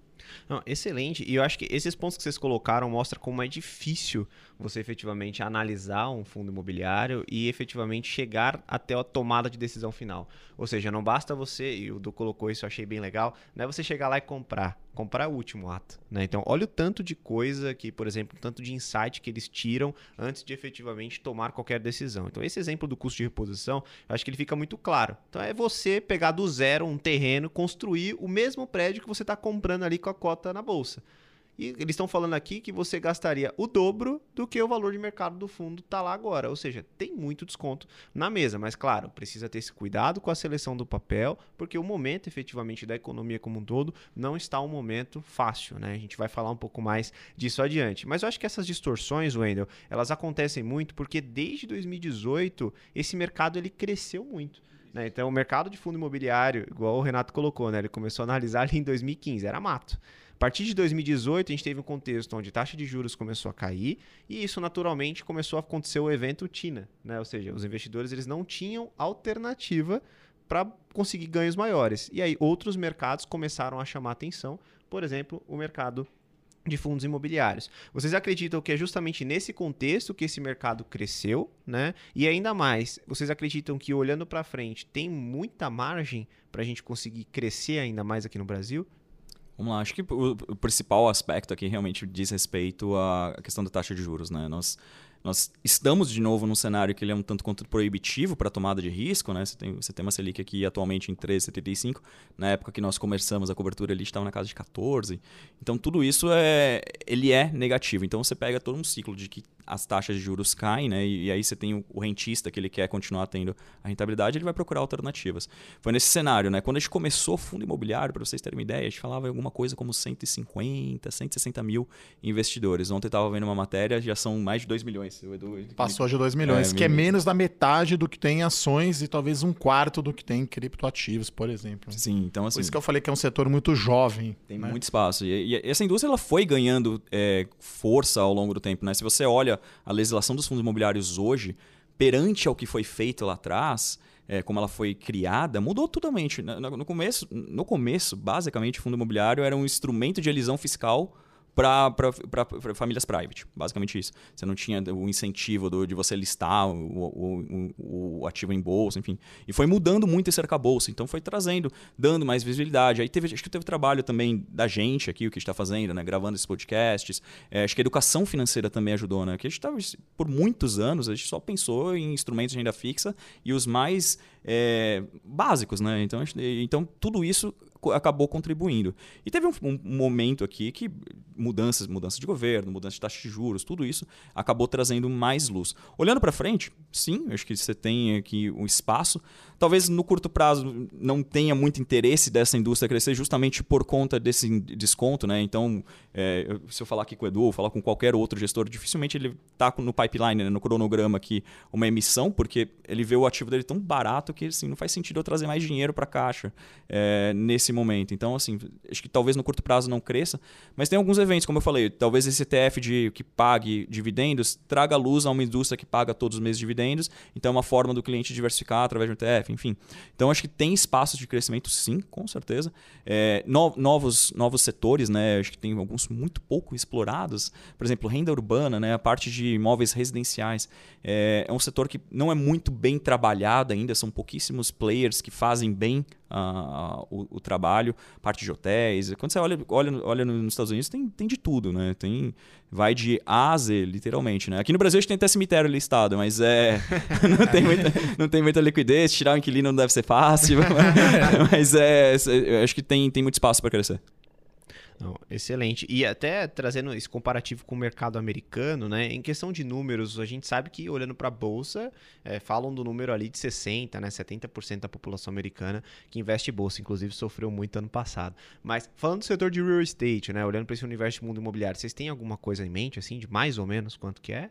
Não, excelente. E eu acho que esses pontos que vocês colocaram mostram como é difícil você efetivamente analisar um fundo imobiliário e efetivamente chegar até a tomada de decisão final. Ou seja, não basta você, e o Du colocou isso, eu achei bem legal, não é você chegar lá e comprar. Comprar o último ato. Né? Então, olha o tanto de coisa que, por exemplo, o tanto de insight que eles tiram antes de efetivamente tomar qualquer decisão. Então, esse exemplo do custo de reposição, eu acho que ele fica muito claro. Então, é você pegar do zero um terreno, construir o mesmo prédio que você está comprando ali com a cota na bolsa. E eles estão falando aqui que você gastaria o dobro do que o valor de mercado do fundo está lá agora. Ou seja, tem muito desconto na mesa. Mas, claro, precisa ter esse cuidado com a seleção do papel, porque o momento efetivamente da economia como um todo não está um momento fácil. Né? A gente vai falar um pouco mais disso adiante. Mas eu acho que essas distorções, Wendel, elas acontecem muito porque desde 2018 esse mercado ele cresceu muito. Né? Então, o mercado de fundo imobiliário, igual o Renato colocou, né? ele começou a analisar ali em 2015, era mato partir de 2018, a gente teve um contexto onde a taxa de juros começou a cair e isso naturalmente começou a acontecer o evento TINA, né? Ou seja, os investidores eles não tinham alternativa para conseguir ganhos maiores. E aí outros mercados começaram a chamar atenção, por exemplo, o mercado de fundos imobiliários. Vocês acreditam que é justamente nesse contexto que esse mercado cresceu, né? E ainda mais, vocês acreditam que olhando para frente tem muita margem para a gente conseguir crescer ainda mais aqui no Brasil?
Vamos lá, acho que o, principal aspecto aqui realmente diz respeito à questão da taxa de juros, né? Nós, nós estamos de novo num cenário que ele é um tanto quanto proibitivo para tomada de risco, né? Você tem, você tem uma Selic aqui atualmente em 13,75. Na época que nós começamos a cobertura ali estava na casa de 14. Então tudo isso é ele é negativo. Então você pega todo um ciclo de que as taxas de juros caem, né? E, e aí você tem o, o, rentista que ele quer continuar tendo a rentabilidade, ele vai procurar alternativas. Foi nesse cenário, né? Quando a gente começou o fundo imobiliário, para vocês terem uma ideia, a gente falava em alguma coisa como 150, 160 mil investidores. Ontem eu estava vendo uma matéria, já são mais de 2 milhões.
Edu, Passou de 2 milhões, é, que é menos da metade do que tem em ações e talvez um quarto do que tem em criptoativos, por exemplo.
Sim, então assim.
Por isso que eu falei que é um setor muito jovem.
Tem né? muito espaço. E, e, essa indústria ela foi ganhando é, força ao longo do tempo, né? Se você olha a legislação dos fundos imobiliários hoje, perante ao que foi feito lá atrás, é, como ela foi criada, mudou totalmente. No, no, começo, no começo, basicamente, o fundo imobiliário era um instrumento de elisão fiscal para famílias private. Basicamente isso. Você não tinha o incentivo do, de você listar o, o, o, ativo em bolsa, enfim. E foi mudando muito esse arcabouço. Então foi trazendo, dando mais visibilidade. Aí teve, acho que teve trabalho também da gente aqui, o que está fazendo, né? Gravando esses podcasts. É, acho que a educação financeira também ajudou, né? Que a gente estava, por muitos anos, a gente só pensou em instrumentos de renda fixa e os mais é, básicos, né? Então, então tudo isso acabou contribuindo. E teve um, um, momento aqui que mudanças, mudanças de governo, mudança de taxa de juros, tudo isso acabou trazendo mais luz. Olhando para frente, sim, acho que você tem aqui um espaço. Talvez no curto prazo não tenha muito interesse dessa indústria crescer justamente por conta desse desconto, né? Então, é, se eu falar aqui com o Edu, falar com qualquer outro gestor, dificilmente ele está no pipeline, né, no cronograma aqui, uma emissão, porque ele vê o ativo dele tão barato que assim, não faz sentido eu trazer mais dinheiro para a caixa é, nesse momento. Então, assim, acho que talvez no curto prazo não cresça, mas tem alguns eventos, como eu falei, talvez esse ETF de, que pague dividendos traga luz a uma indústria que paga todos os meses dividendos, então é uma forma do cliente diversificar através de um ETF, enfim. Então, acho que tem espaços de crescimento, sim, com certeza. É, no, novos, novos setores, né? Acho que tem alguns alguns muito pouco explorados. Por exemplo, renda urbana, né, a parte de imóveis residenciais. É, é um setor que não é muito bem trabalhado ainda, são pouquíssimos players que fazem bem o, o, trabalho, parte de hotéis. Quando você olha, olha, olha nos Estados Unidos, tem, tem de tudo, né? Tem, vai de A a Z, literalmente, né? Aqui no Brasil a gente tem até cemitério listado, mas é [laughs] não, tem muita, não tem muita liquidez, tirar o inquilino não deve ser fácil, [laughs] mas é, eu acho que tem, tem muito espaço para crescer.
Não, excelente. E até trazendo esse comparativo com o mercado americano, né? Em questão de números, a gente sabe que olhando para a bolsa, é, falam do número ali de 60, né? 70% da população americana que investe em bolsa, inclusive sofreu muito ano passado. Mas falando do setor de real estate, né? Olhando para esse universo de mundo imobiliário, vocês têm alguma coisa em mente, assim, de mais ou menos quanto que é?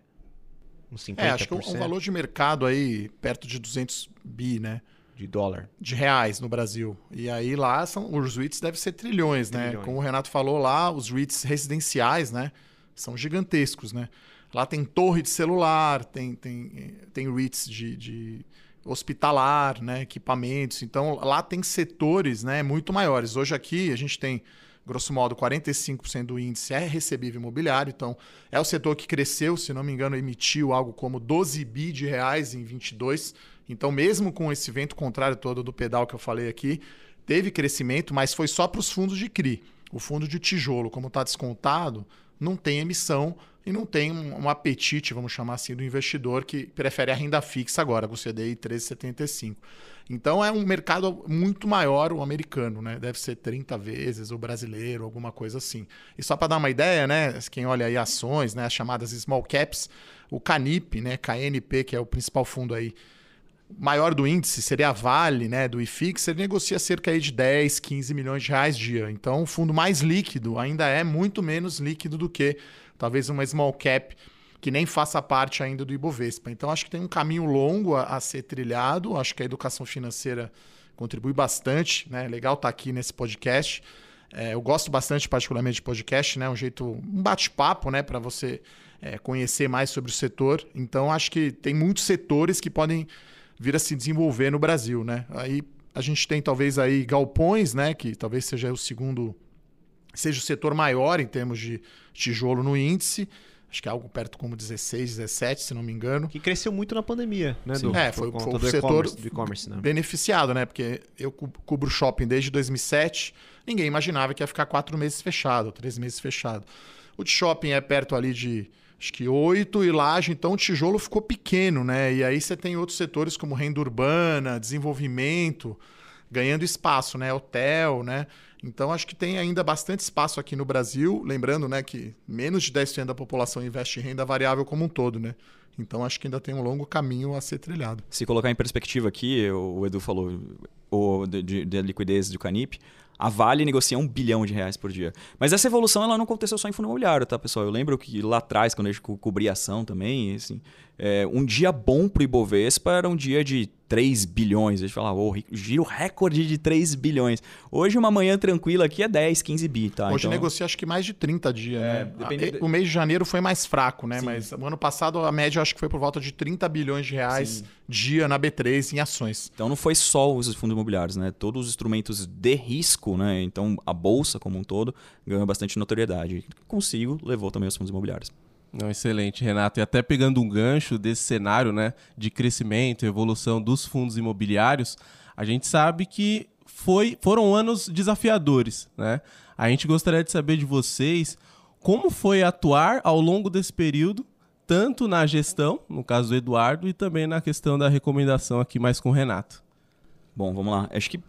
Uns 50%? É, acho que um, um valor de mercado aí perto de 200 bi, né?
De dólar.
De reais no Brasil. E aí lá são, os REITs devem ser trilhões, né? trilhões, né? Como o Renato falou lá, os REITs residenciais, né? São gigantescos, né? Lá tem torre de celular, tem, tem, tem REITs de, de hospitalar, né? equipamentos. Então lá tem setores né? muito maiores. Hoje aqui a gente tem grosso modo, 45% do índice é recebível imobiliário. Então, é o setor que cresceu, se não me engano, emitiu algo como 12 bi de reais em 22. Então, mesmo com esse vento contrário todo do pedal que eu falei aqui, teve crescimento, mas foi só para os fundos de CRI. O fundo de tijolo, como está descontado, não tem emissão e não tem um, um, apetite, vamos chamar assim, do investidor que prefere a renda fixa agora, com o CDI 13,75. Então é um mercado muito maior o americano, né? Deve ser 30 vezes o brasileiro, alguma coisa assim. E só para dar uma ideia, né? Quem olha aí ações, né? As chamadas small caps, o Canip, né? KNP, que é o principal fundo aí maior do índice seria a Vale, né, do IFIX, ele negocia cerca aí de 10, 15 milhões de reais dia. Então, o fundo mais líquido ainda é muito menos líquido do que talvez uma small cap que nem faça parte ainda do Ibovespa. Então, acho que tem um caminho longo a, a ser trilhado. Acho que a educação financeira contribui bastante. Né? Legal estar tá aqui nesse podcast. É, eu gosto bastante, particularmente, de podcast, né? Um jeito, um bate-papo, né? Para você é, conhecer mais sobre o setor. Então, acho que tem muitos setores que podem vir a se desenvolver no Brasil, né? Aí a gente tem talvez aí galpões, né? Que talvez seja o segundo, seja o setor maior em termos de tijolo no índice acho que é algo perto como 16, 17, se não me engano.
Que cresceu muito na pandemia, né?
Do, é, foi, foi o setor e-commerce, né? beneficiado, né? Porque eu cubro shopping desde 2007, ninguém imaginava que ia ficar quatro meses fechado, três meses fechado. O de shopping é perto ali de acho que oito e laje, então o tijolo ficou pequeno, né? E aí você tem outros setores como renda urbana, desenvolvimento, ganhando espaço, né? Hotel, né? Então, acho que tem ainda bastante espaço aqui no Brasil. Lembrando né, que menos de 10% da população investe em renda variável como um todo. Né? Então, acho que ainda tem um longo caminho a ser trilhado.
Se colocar em perspectiva aqui, o Edu falou o, de, de liquidez do Canip. A Vale negocia um bilhão de reais por dia. Mas essa evolução ela não aconteceu só em fundo imobiliário, tá, pessoal? Eu lembro que lá atrás, quando a gente cobria ação também, assim, é, um dia bom para o Ibovespa era um dia de 3 bilhões. A gente falava, oh, giro recorde de 3 bilhões. Hoje, uma manhã tranquila aqui é 10, 15 bi, tá?
Hoje então... negocia acho que mais de 30 dias, é, né? O mês de janeiro foi mais fraco, né? Sim. Mas o ano passado a média acho que foi por volta de 30 bilhões de reais Sim. dia na B3 em ações.
Então não foi só os fundos imobiliários, né? Todos os instrumentos de risco, né? Então a bolsa como um todo ganhou bastante notoriedade. Consigo levou também os fundos imobiliários.
Não, excelente, Renato. E até pegando um gancho desse cenário né, de crescimento e evolução dos fundos imobiliários, a gente sabe que foi, foram anos desafiadores. Né? A gente gostaria de saber de vocês como foi atuar ao longo desse período, tanto na gestão, no caso do Eduardo, e também na questão da recomendação aqui mais com o Renato.
Bom, vamos lá. Acho que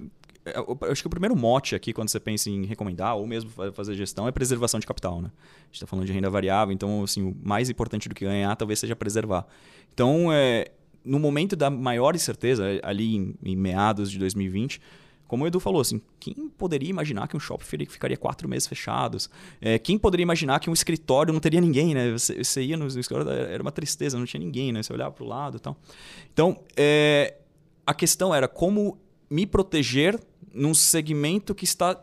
eu acho que o primeiro mote aqui, quando você pensa em recomendar ou mesmo fazer gestão, é preservação de capital. Né? A gente está falando de renda variável, então assim, o mais importante do que ganhar talvez seja preservar. Então, é, no momento da maior incerteza, ali em, em, meados de 2020, como o Edu falou, assim, quem poderia imaginar que um shopping ficaria quatro meses fechados? É, quem poderia imaginar que um escritório não teria ninguém, né? Você, você ia no escritório, era uma tristeza, não tinha ninguém, né? Você olhava para o lado e tal. Então, é, a questão era como me proteger num segmento que está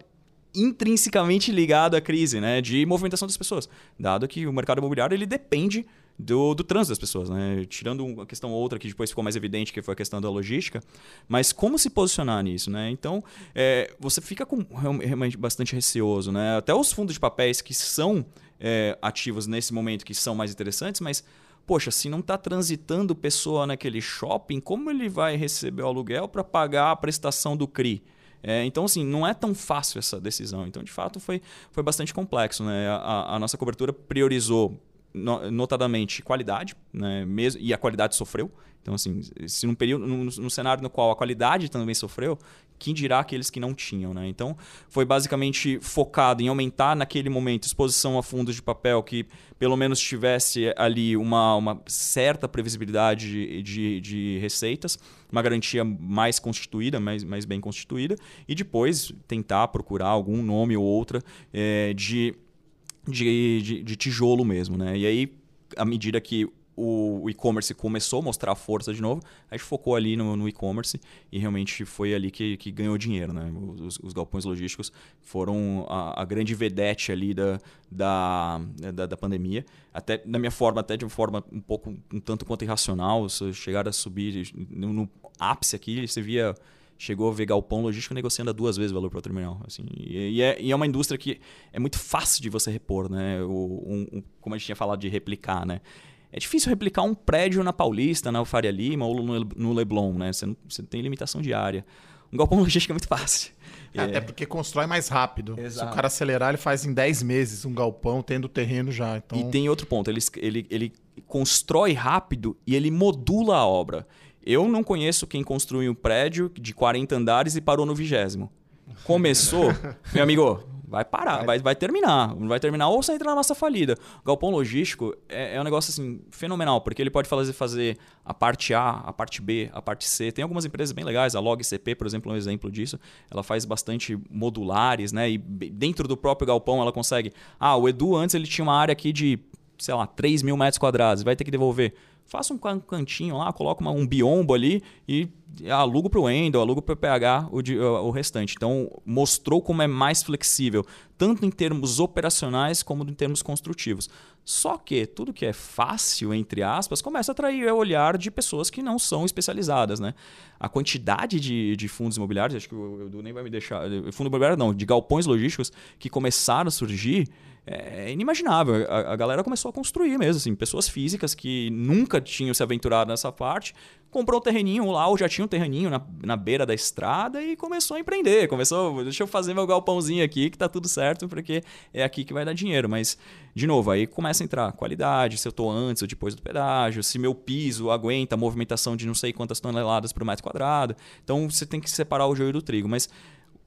intrinsecamente ligado à crise, né, de movimentação das pessoas, dado que o mercado imobiliário ele depende do, do trânsito das pessoas, né? Tirando uma questão outra que depois ficou mais evidente, que foi a questão da logística, mas como se posicionar nisso, né? Então, é, você fica com realmente bastante receoso, né? Até os fundos de papéis que são é, ativos nesse momento, que são mais interessantes, mas poxa, se não está transitando pessoa naquele shopping, como ele vai receber o aluguel para pagar a prestação do CRI? É, então, assim, não é tão fácil essa decisão. Então, de fato, foi, foi bastante complexo. Né? A, a nossa cobertura priorizou notadamente qualidade, né? Mesmo, e a qualidade sofreu. Então, assim, se num período, num, cenário no qual a qualidade também sofreu, quem dirá aqueles que não tinham, né? Então, foi basicamente focado em aumentar naquele momento exposição a fundos de papel que pelo menos tivesse ali uma, uma certa previsibilidade de, de, de receitas, uma garantia mais constituída, mais, mais bem constituída, e depois tentar procurar algum nome ou outra é, de de, de, de tijolo mesmo, né? E aí, à medida que o, e-commerce começou a mostrar força de novo, a gente focou ali no, no e-commerce e realmente foi ali que, que ganhou dinheiro. Né? Os, os galpões logísticos foram a, a, grande vedete ali da, da, da, da, pandemia. Até na minha forma, até de uma forma um pouco um tanto quanto irracional, chegar a subir no, no ápice aqui, você via chegou a ver galpão logístico negociando a duas vezes o valor para o terminal. Assim, e, e, é, e, é, uma indústria que é muito fácil de você repor, né? O, um, um, como a gente tinha falado de replicar, né? É difícil replicar um prédio na Paulista, na Faria Lima ou no, Leblon, né? Você, não, você tem limitação de área. Um galpão [laughs] logístico é muito fácil.
É, até porque constrói mais rápido. Exato. Se o cara acelerar, ele faz em 10 meses um galpão tendo terreno já. Então...
E tem outro ponto, ele, ele, ele constrói rápido e ele modula a obra. Eu não conheço quem construiu um prédio de 40 andares e parou no vigésimo. Começou, [laughs] meu amigo, vai parar, vai, vai terminar. Vai terminar ou você entra na massa falida. O galpão logístico é, é, um negócio assim fenomenal, porque ele pode fazer, fazer a parte A, a parte B, a parte C. Tem algumas empresas bem legais, a LogCP, por exemplo, é um exemplo disso. Ela faz bastante modulares, né? E dentro do próprio galpão ela consegue. Ah, o Edu antes ele tinha uma área aqui de, sei lá, 3 mil metros quadrados, vai ter que devolver faça um cantinho lá, coloca uma, um biombo ali e alugo para o Endo, alugo para o PH o, o restante. Então, mostrou como é mais flexível, tanto em termos operacionais como em termos construtivos. Só que tudo que é fácil, entre aspas, começa a atrair o olhar de pessoas que não são especializadas. Né? A quantidade de, de fundos imobiliários, acho que o Edu nem vai me deixar. Fundo imobiliário não, de galpões logísticos que começaram a surgir é inimaginável. A, a, galera começou a construir mesmo, assim, pessoas físicas que nunca tinham se aventurado nessa parte, comprou um terreninho lá, ou já tinha um terreninho na, na beira da estrada e começou a empreender. Começou, deixa eu fazer meu galpãozinho aqui que tá tudo certo, porque é aqui que vai dar dinheiro. Mas, de novo, aí começa a entrar qualidade, se eu tô antes ou depois do pedágio, se meu piso aguenta a movimentação de não sei quantas toneladas por metro quadrado. Então, você tem que separar o joio do trigo. Mas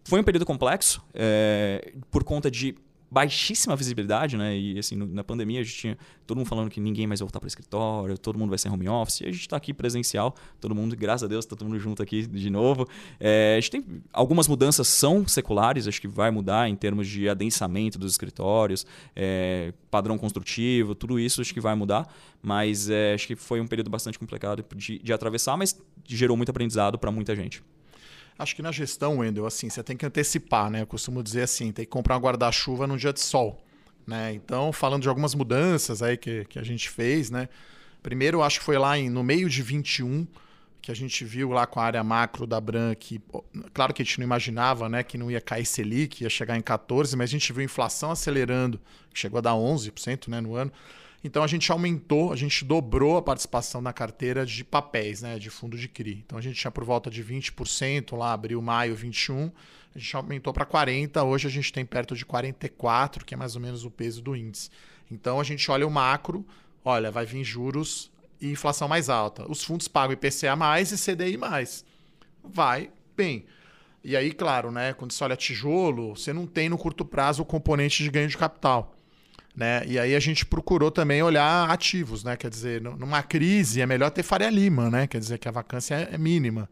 foi um período complexo, é, por conta de baixíssima visibilidade, né? E assim, no, na pandemia a gente tinha todo mundo falando que ninguém mais vai voltar para o escritório, todo mundo vai ser home office, e a gente está aqui presencial, todo mundo, graças a Deus, está todo mundo junto aqui de novo. É, a gente tem algumas mudanças são seculares, acho que vai mudar em termos de adensamento dos escritórios, é, padrão construtivo, tudo isso acho que vai mudar, mas é, acho que foi um período bastante complicado de, de atravessar, mas gerou muito aprendizado para muita gente.
Acho que na gestão, Wendel, assim, você tem que antecipar, né? Eu costumo dizer assim, tem que comprar um guarda-chuva no dia de sol. Né? Então, falando de algumas mudanças aí que, que a gente fez, né? Primeiro, acho que foi lá em, no meio de 21 que a gente viu lá com a área macro da Bran, que claro que a gente não imaginava né, que não ia cair Selic, ia chegar em 14%, mas a gente viu inflação acelerando, chegou a dar 11% né, no ano. Então a gente aumentou, a gente dobrou a participação na carteira de papéis, né, de fundo de CRI. Então a gente tinha por volta de 20% lá, abril, maio, 21, a gente aumentou para 40, hoje a gente tem perto de 44, que é mais ou menos o peso do índice. Então a gente olha o macro, olha, vai vir juros e inflação mais alta. Os fundos pagam IPCA mais e CDI mais. Vai bem. E aí, claro, né, quando você olha tijolo, você não tem no curto prazo o componente de ganho de capital. Né? E aí a gente procurou também olhar ativos, né? Quer dizer, numa crise é melhor ter Faria Lima, né? Quer dizer que a vacância é, é mínima.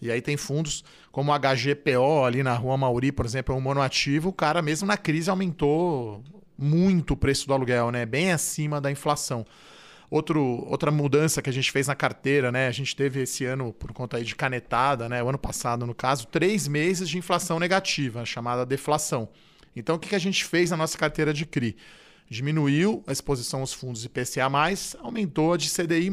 E aí tem fundos como o HGPO ali na Rua Mauri, por exemplo, é um monoativo, o cara mesmo na crise aumentou muito o preço do aluguel, né? Bem acima da inflação. Outro, outra mudança que a gente fez na carteira, né? A gente teve esse ano, por conta aí de canetada, né? O ano passado, no caso, três meses de inflação negativa, chamada deflação. Então, o que a gente fez na nossa carteira de CRI? Diminuiu a exposição aos fundos IPCA+, aumentou a de CDI+.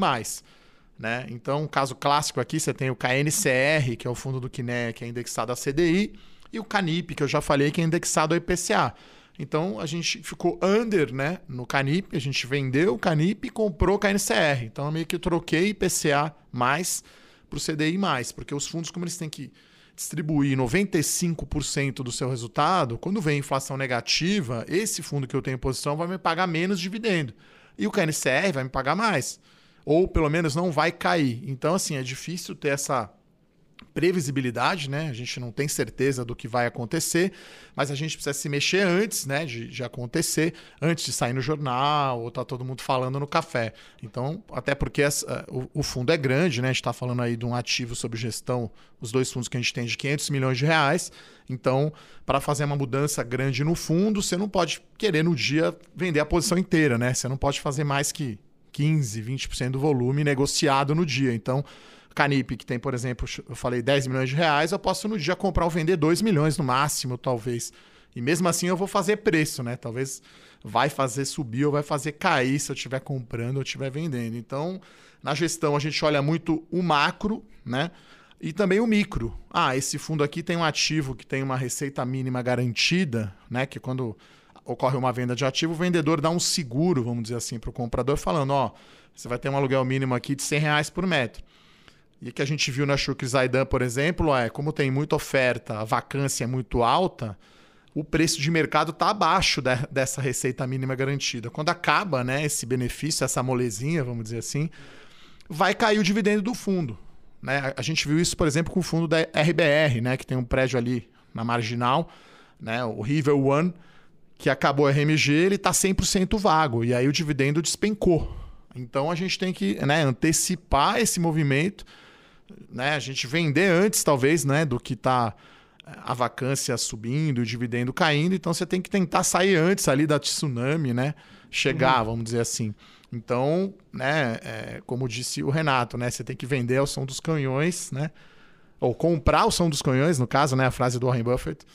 Né? Então, um caso clássico aqui, você tem o KNCR, que é o fundo do Kiné, que é indexado a CDI, e o Canip, que eu já falei, que é indexado ao IPCA. Então, a gente ficou under né, no Canip, a gente vendeu o Canip e comprou o KNCR. Então, eu meio que troquei IPCA mais para o CDI+, porque os fundos, como eles têm que distribuir 95% do seu resultado, quando vem inflação negativa, esse fundo que eu tenho em posição vai me pagar menos dividendo. E o KNCR vai me pagar mais. Ou pelo menos não vai cair. Então, assim, é difícil ter essa previsibilidade, né? A gente não tem certeza do que vai acontecer, mas a gente precisa se mexer antes, né, de, de acontecer, antes de sair no jornal ou tá todo mundo falando no café. Então, até porque essa, o, o, fundo é grande, né? A gente está falando aí de um ativo sob gestão, os dois fundos que a gente tem de 500 milhões de reais. Então, para fazer uma mudança grande no fundo, você não pode querer no dia vender a posição inteira, né? Você não pode fazer mais que 15, 20% do volume negociado no dia. Então, Canip, que tem, por exemplo, eu falei 10 milhões de reais, eu posso no dia comprar ou vender 2 milhões no máximo, talvez. E mesmo assim eu vou fazer preço, né? Talvez vai fazer subir ou vai fazer cair se eu estiver comprando ou estiver vendendo. Então, na gestão a gente olha muito o macro, né? E também o micro. Ah, esse fundo aqui tem um ativo que tem uma receita mínima garantida, né? Que quando ocorre uma venda de ativo, o vendedor dá um seguro, vamos dizer assim, para o comprador, falando: ó, você vai ter um aluguel mínimo aqui de 100 reais por metro. E que a gente viu na Shukri Zaidan, por exemplo, é como tem muita oferta, a vacância é muito alta, o preço de mercado está abaixo de, dessa receita mínima garantida. Quando acaba né, esse benefício, essa molezinha, vamos dizer assim, vai cair o dividendo do fundo. Né? A gente viu isso, por exemplo, com o fundo da RBR, né, que tem um prédio ali na marginal, né, o River One, que acabou a RMG, ele está 100% vago. E aí o dividendo despencou. Então a gente tem que né, antecipar esse movimento né, a gente vender antes, talvez, né, do que está a vacância subindo, o dividendo caindo. Então você tem que tentar sair antes ali da tsunami, né? Chegar, uhum. vamos dizer assim. Então, né, é, como disse o Renato, né, você tem que vender ao som dos canhões, né? Ou comprar o som dos canhões, no caso, né, a frase do Warren Buffett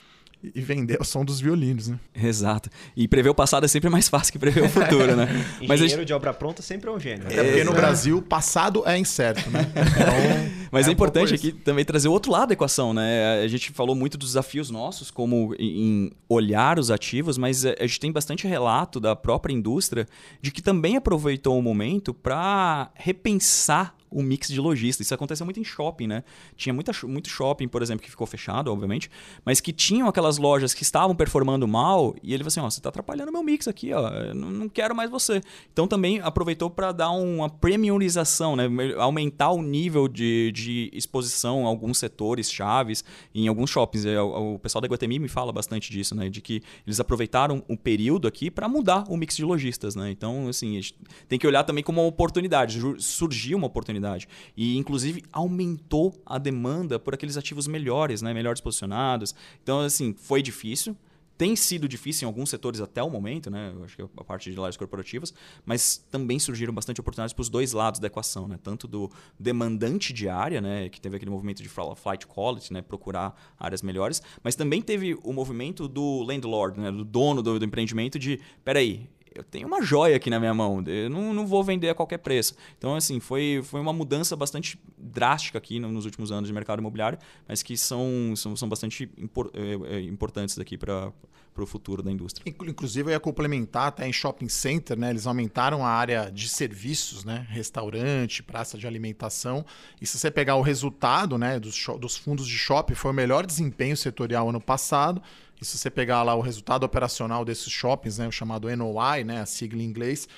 e vender o som dos violinos, né?
Exato. E prever o passado é sempre mais fácil que prever o futuro, né? [laughs]
Mas Engenheiro gente... de obra pronta sempre é um gênio.
Né? É porque no Brasil, passado é incerto, né?
Então, [laughs] Mas é, é importante aqui também trazer o outro lado da equação, né? A gente falou muito dos desafios nossos, como em olhar os ativos, mas a gente tem bastante relato da própria indústria de que também aproveitou o momento para repensar o mix de lojistas. Isso aconteceu muito em shopping, né? Tinha muita, muito shopping, por exemplo, que ficou fechado, obviamente, mas que tinham aquelas lojas que estavam performando mal e ele falou assim: ó, você está atrapalhando meu mix aqui, ó, eu não quero mais você. Então também aproveitou para dar uma premiumização, né? Aumentar o nível de, de exposição em alguns setores chaves, em alguns shoppings. É, o, o pessoal da Guatemi me fala bastante disso, né? De que eles aproveitaram o período aqui para mudar o mix de lojistas, né? Então, assim, a gente tem que olhar também como uma oportunidade. Surgiu uma oportunidade oportunidade. E, inclusive, aumentou a demanda por aqueles ativos melhores, né? melhores posicionados. Então, assim, foi difícil. Tem sido difícil em alguns setores até o momento, né? Eu acho que a parte de lares corporativas, mas também surgiram bastante oportunidades para os dois lados da equação, né? Tanto do demandante de área, né? Que teve aquele movimento de flight quality, né? Procurar áreas melhores, mas também teve o movimento do landlord, né? Do dono do, do empreendimento de, peraí, eu tenho uma joia aqui na minha mão, eu não, não vou vender a qualquer preço. Então, assim, foi, foi uma mudança bastante drástica aqui nos últimos anos de mercado imobiliário, mas que são, são, são bastante impor, é, é, importantes aqui para para o futuro da indústria.
Inclusive, eu ia complementar até em shopping center, né? Eles aumentaram a área de serviços, né? Restaurante, praça de alimentação. E se você pegar o resultado né, dos, dos fundos de shopping, foi o melhor desempenho setorial ano passado. E se você pegar lá o resultado operacional desses shoppings, né, o chamado NOI, né, a sigla em inglês,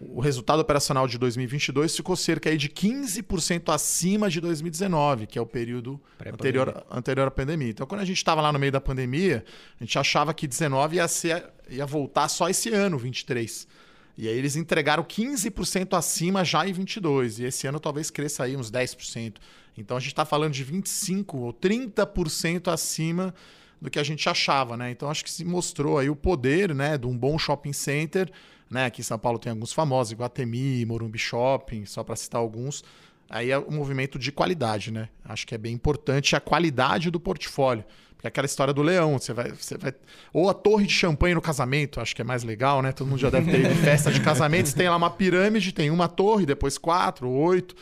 o resultado operacional de 2022 ficou cerca aí de 15% acima de 2019, que é o período anterior, anterior à pandemia. Então, quando a gente estava lá no meio da pandemia, a gente achava que 19 ia, ser, ia voltar só esse ano, 23. E aí eles entregaram 15% acima já em 22. E esse ano talvez cresça aí uns 10%. Então a gente está falando de 25% ou 30% acima do que a gente achava, né? Então acho que se mostrou aí o poder, né, de um bom shopping center, né? Aqui em São Paulo tem alguns famosos, Iguatemi, Morumbi Shopping, só para citar alguns. Aí é um movimento de qualidade, né? Acho que é bem importante a qualidade do portfólio. Porque é aquela história do leão, você vai, você vai. Ou a torre de champanhe no casamento, acho que é mais legal, né? Todo mundo já deve ter ido festa de casamento. Você tem lá uma pirâmide, tem uma torre, depois quatro, oito.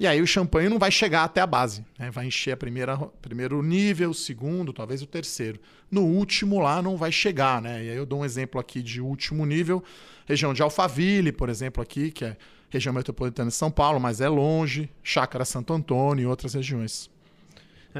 E aí o champanhe não vai chegar até a base. Né? Vai encher a primeira, primeiro nível, o segundo, talvez o terceiro. No último lá não vai chegar. Né? E aí eu dou um exemplo aqui de último nível. Região de Alphaville, por exemplo, aqui, que é região metropolitana de São Paulo, mas é longe. Chácara Santo Antônio e outras regiões.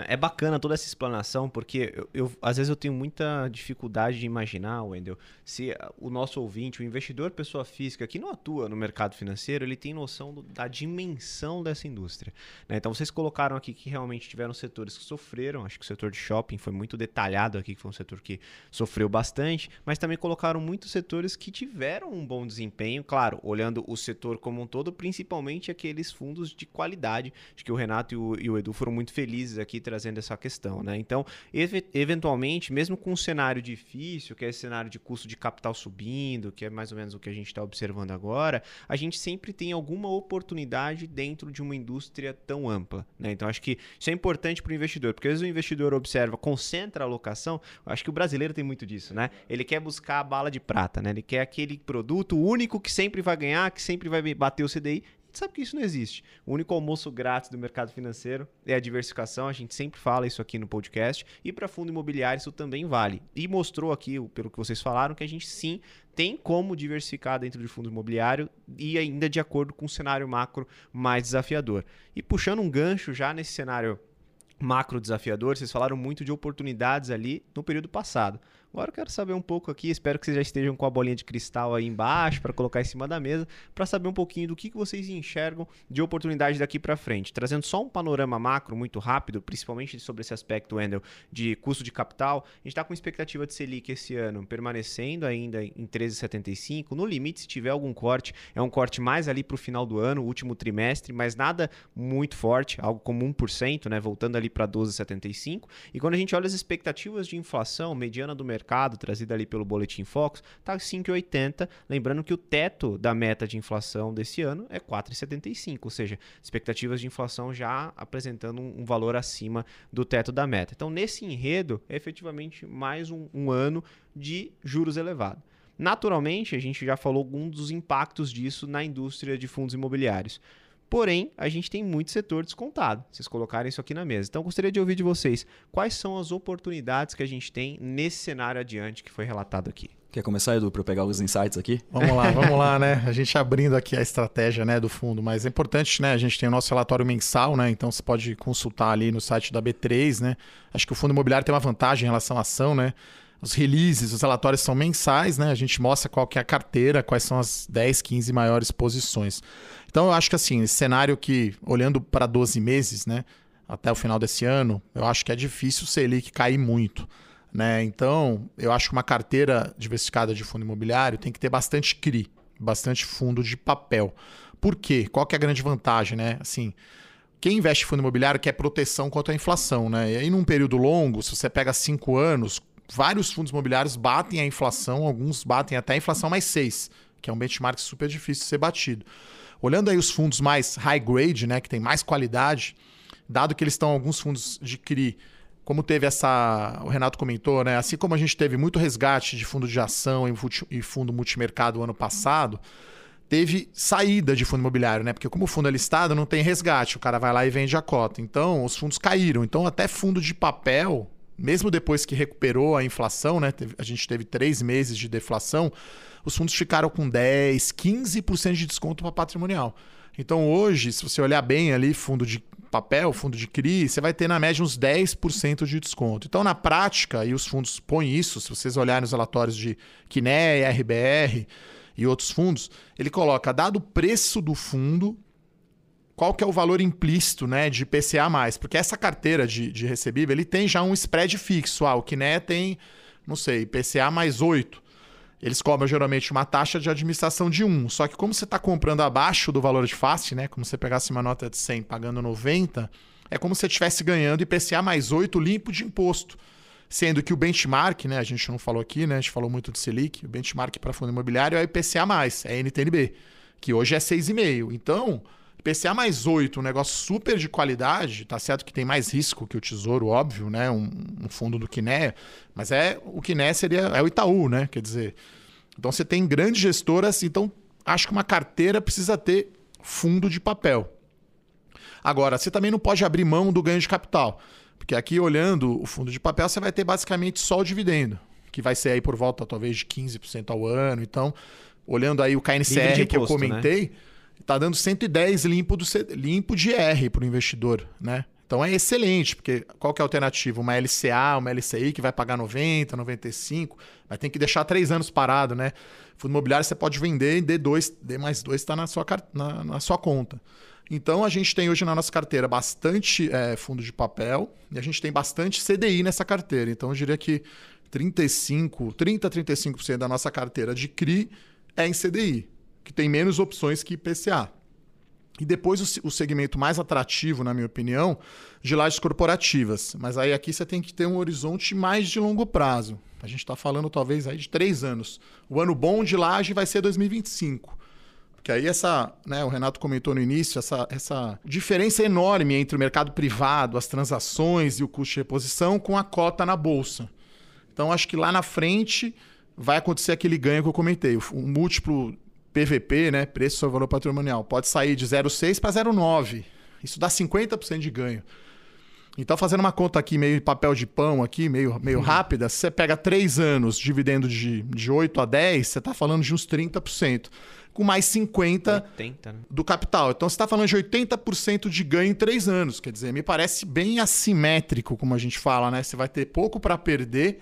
É bacana toda essa explanação, porque eu, eu, às vezes eu tenho muita dificuldade de imaginar, Wendel, se o nosso ouvinte, o investidor pessoa física que não atua no mercado financeiro, ele tem noção do, da dimensão dessa indústria. Né? Então vocês colocaram aqui que realmente tiveram setores que sofreram, acho que o setor de shopping foi muito detalhado aqui, que foi um setor que sofreu bastante, mas também colocaram muitos setores que tiveram um bom desempenho, claro, olhando o setor como um todo, principalmente aqueles fundos de qualidade. Acho que o Renato e o, e o Edu foram muito felizes aqui trazendo essa questão, né? Então, ev eventualmente, mesmo com um cenário difícil, que é esse cenário de custo de capital subindo, que é mais ou menos o que a gente está observando agora, a gente sempre tem alguma oportunidade dentro de uma indústria tão ampla, né? Então, acho que isso é importante para o investidor, porque às vezes o investidor observa, concentra a alocação, acho que o brasileiro tem muito disso, né? Ele quer buscar a bala de prata, né? Ele quer aquele produto único que sempre vai ganhar, que sempre vai bater o CDI gente sabe que isso não existe. O único almoço grátis do mercado financeiro é a diversificação. A gente sempre fala isso aqui no podcast. E para fundo imobiliário isso também vale. E mostrou aqui, pelo que vocês falaram, que a gente sim tem como diversificar dentro de fundo imobiliário e ainda de acordo com um cenário macro mais desafiador. E puxando um gancho já nesse cenário macro desafiador, vocês falaram muito de oportunidades ali no período passado. Agora eu quero saber um pouco aqui, espero que vocês já estejam com a bolinha de cristal aí embaixo para colocar em cima da mesa, para saber um pouquinho do que, que vocês enxergam de oportunidade daqui para frente. Trazendo só um panorama macro muito rápido, principalmente sobre esse aspecto, Wendel, de custo de capital. A gente está com expectativa de Selic esse ano permanecendo ainda em 13,75. No limite, se tiver algum corte, é um corte mais ali para o final do ano, último trimestre, mas nada muito forte, algo como 1%, né, voltando ali para 12,75. E quando a gente olha as expectativas de inflação mediana do mercado, mercado, trazida ali pelo Boletim Focus, está 5,80. Lembrando que o teto da meta de inflação desse ano é 4,75, ou seja, expectativas de inflação já apresentando um, um, valor acima do teto da meta. Então, nesse enredo, é efetivamente mais um, um ano de juros elevados. Naturalmente, a gente já falou alguns dos impactos disso na indústria de fundos imobiliários. Porém, a gente tem muito setor descontado. Vocês colocarem isso aqui na mesa. Então, gostaria de ouvir de vocês quais são as oportunidades que a gente tem nesse cenário adiante que foi relatado aqui.
Quer começar, Edu, para eu pegar os insights aqui?
Vamos lá, [laughs] vamos lá, né? A gente abrindo aqui a estratégia né, do fundo, mas é importante, né? A gente tem o nosso relatório mensal, né? Então você pode consultar ali no site da B3, né? Acho que o fundo imobiliário tem uma vantagem em relação à ação, né? Os releases, os relatórios são mensais, né? A gente mostra qual que é a carteira, quais são as 10, 15 maiores posições. Então eu acho que assim, esse cenário que, olhando para 12 meses, né? Até o final desse ano, eu acho que é difícil o Selic cair muito. Né? Então, eu acho que uma carteira diversificada de fundo imobiliário tem que ter bastante CRI, bastante fundo de papel. Por quê? Qual que é a grande vantagem, né? Assim, quem investe em fundo imobiliário quer proteção contra a inflação, né? E aí, num período longo, se você pega cinco anos, vários fundos imobiliários batem a inflação, alguns batem até a inflação mais 6, que é um benchmark super difícil de ser batido. Olhando aí os fundos mais high grade, né, que tem mais qualidade, dado que eles estão alguns fundos de CRI, como teve essa, o Renato comentou, né, assim como a gente teve muito resgate de fundo de ação e fundo multimercado ano passado, teve saída de fundo imobiliário, né? Porque como o fundo é listado, não tem resgate, o cara vai lá e vende a cota. Então, os fundos caíram. Então, até fundo de papel mesmo depois que recuperou a inflação, né, a gente teve três meses de deflação, os fundos ficaram com 10, 15% de desconto para patrimonial. Então hoje, se você olhar bem ali, fundo de papel, fundo de CRI, você vai ter na média uns 10% de desconto. Então, na prática, e os fundos põem isso, se vocês olharem nos relatórios de Quiné, RBR e outros fundos, ele coloca, dado o preço do fundo, qual que é o valor implícito né, de PCA+. Porque essa carteira de, de recebível ele tem já um spread fixo. Ah, o Kiné tem, não sei, PCA mais 8. Eles cobram geralmente uma taxa de administração de 1. Só que como você está comprando abaixo do valor de face, né, como você pegasse uma nota de 100 pagando 90, é como se você estivesse ganhando IPCA mais 8 limpo de imposto. Sendo que o benchmark, né, a gente não falou aqui, né, a gente falou muito de Selic, o benchmark para fundo imobiliário é IPCA+, é NTNB, que hoje é 6,5. Então, PCA mais 8, um negócio super de qualidade, tá certo que tem mais risco que o Tesouro, óbvio, né? Um, um fundo do Quiné, mas é o Quiné seria é o Itaú, né? Quer dizer, então você tem grandes gestoras, então acho que uma carteira precisa ter fundo de papel. Agora, você também não pode abrir mão do ganho de capital, porque aqui olhando o fundo de papel, você vai ter basicamente só o dividendo, que vai ser aí por volta talvez de 15% ao ano. Então, olhando aí o KNCR que eu comentei, né? Está dando 110 limpo, do, limpo de R para o investidor, né? Então é excelente, porque qual que é a alternativa? Uma LCA, uma LCI que vai pagar 90, 95, vai ter que deixar três anos parado, né? Fundo imobiliário você pode vender e D2, D mais 2 está na sua, na, na sua conta. Então a gente tem hoje na nossa carteira bastante é, fundo de papel e a gente tem bastante CDI nessa carteira. Então eu diria que 35, 30 a 35% da nossa carteira de CRI é em CDI, que tem menos opções que IPCA. E depois o, segmento mais atrativo, na minha opinião, de lajes corporativas. Mas aí aqui você tem que ter um horizonte mais de longo prazo. A gente está falando talvez aí de três anos. O ano bom de laje vai ser 2025. Porque aí essa, né, o Renato comentou no início, essa, essa diferença enorme entre o mercado privado, as transações e o custo de reposição com a cota na bolsa. Então acho que lá na frente vai acontecer aquele ganho que eu comentei. O múltiplo PVP, né, preço sobre valor patrimonial, pode sair de 0,6 para 0,9. Isso dá 50% de ganho. Então, fazendo uma conta aqui, meio papel de pão aqui, meio, meio uhum. rápida, se você pega 3 anos, dividendo de, de 8 a 10, você está falando de uns 30%. Com mais 50% 80, né? do capital. Então, você está falando de 80% de ganho em 3 anos. Quer dizer, me parece bem assimétrico, como a gente fala, né? Você vai ter pouco para perder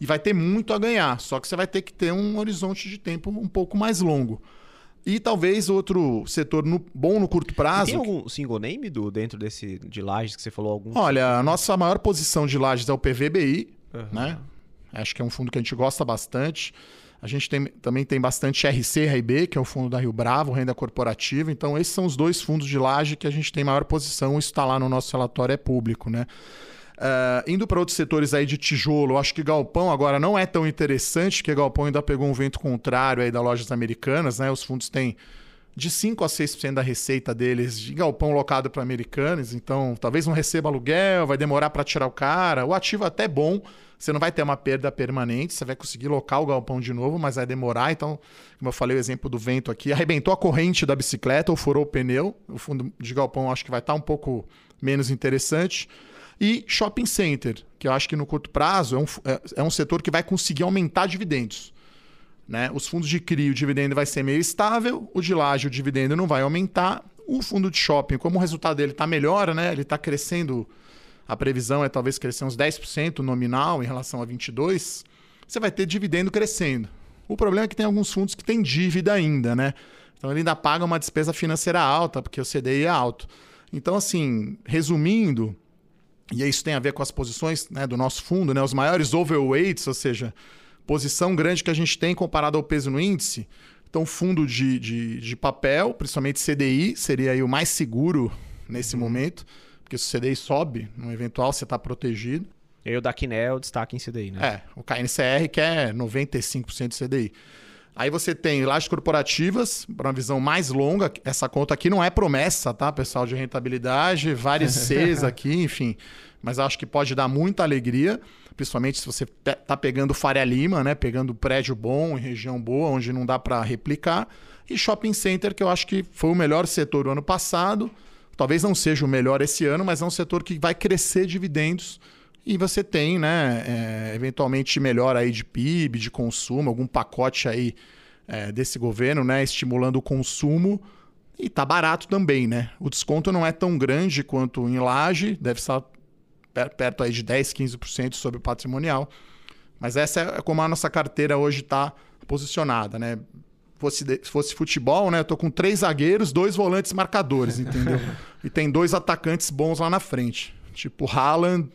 e vai ter muito a ganhar. Só que você vai ter que ter um horizonte de tempo um pouco mais longo. E talvez outro setor no, bom no curto prazo.
Tem algum single name do, dentro desse de lajes que você falou? Algum
Olha, a nossa maior posição de lajes é o PVBI, uhum. né? Acho que é um fundo que a gente gosta bastante. A gente tem, também tem bastante RC, RB, que é o fundo da Rio Bravo, renda corporativa. Então, esses são os dois fundos de laje que a gente tem maior posição. Isso está lá no nosso relatório, é público, né? Uh, indo para outros setores aí de tijolo, acho que galpão agora não é tão interessante, porque galpão ainda pegou um vento contrário aí das lojas americanas, né? Os fundos têm de 5 a 6% da receita deles de galpão locado para americanos, então talvez não receba aluguel, vai demorar para tirar o cara. O ativo é até bom, você não vai ter uma perda permanente, você vai conseguir locar o galpão de novo, mas vai demorar. Então, como eu falei, o exemplo do vento aqui, arrebentou a corrente da bicicleta ou furou o pneu. O fundo de galpão acho que vai estar um pouco menos interessante. E shopping center, que eu acho que no curto prazo é um, é, é um setor que vai conseguir aumentar dividendos. Né? Os fundos de CRI, o dividendo vai ser meio estável, o de laje, o dividendo não vai aumentar. O fundo de shopping, como o resultado dele está melhor, né? ele está crescendo, a previsão é talvez crescer uns 10% nominal em relação a 22%, você vai ter dividendo crescendo. O problema é que tem alguns fundos que têm dívida ainda, né? Então ele ainda paga uma despesa financeira alta, porque o CDI é alto. Então, assim, resumindo, e isso tem a ver com as posições né, do nosso fundo, né, os maiores overweights, ou seja, posição grande que a gente tem comparado ao peso no índice. Então, fundo de, de, de papel, principalmente CDI, seria aí o mais seguro nesse uhum. momento, porque se o CDI sobe, no eventual você está protegido.
E aí o da Quinel destaque em CDI, né?
É, o KNCR que é 95% de CDI. Aí você tem lajes corporativas, para uma visão mais longa. Essa conta aqui não é promessa, tá, pessoal, de rentabilidade, vários [laughs] Cs aqui, enfim. Mas acho que pode dar muita alegria, principalmente se você tá pegando Faria Lima, né? Pegando prédio bom, em região boa, onde não dá para replicar. E shopping center, que eu acho que foi o melhor setor do ano passado. Talvez não seja o melhor esse ano, mas é um setor que vai crescer dividendos e você tem, né, é, eventualmente melhor aí de PIB, de consumo, algum pacote aí é, desse governo, né, estimulando o consumo. E tá barato também, né? O desconto não é tão grande quanto em laje, deve estar perto aí de 10, 15% sobre o patrimonial. Mas essa é como a nossa carteira hoje está posicionada, né? Fosse, se fosse futebol, né? Eu tô com três zagueiros, dois volantes marcadores, entendeu? [laughs] e tem dois atacantes bons lá na frente. Tipo Haaland,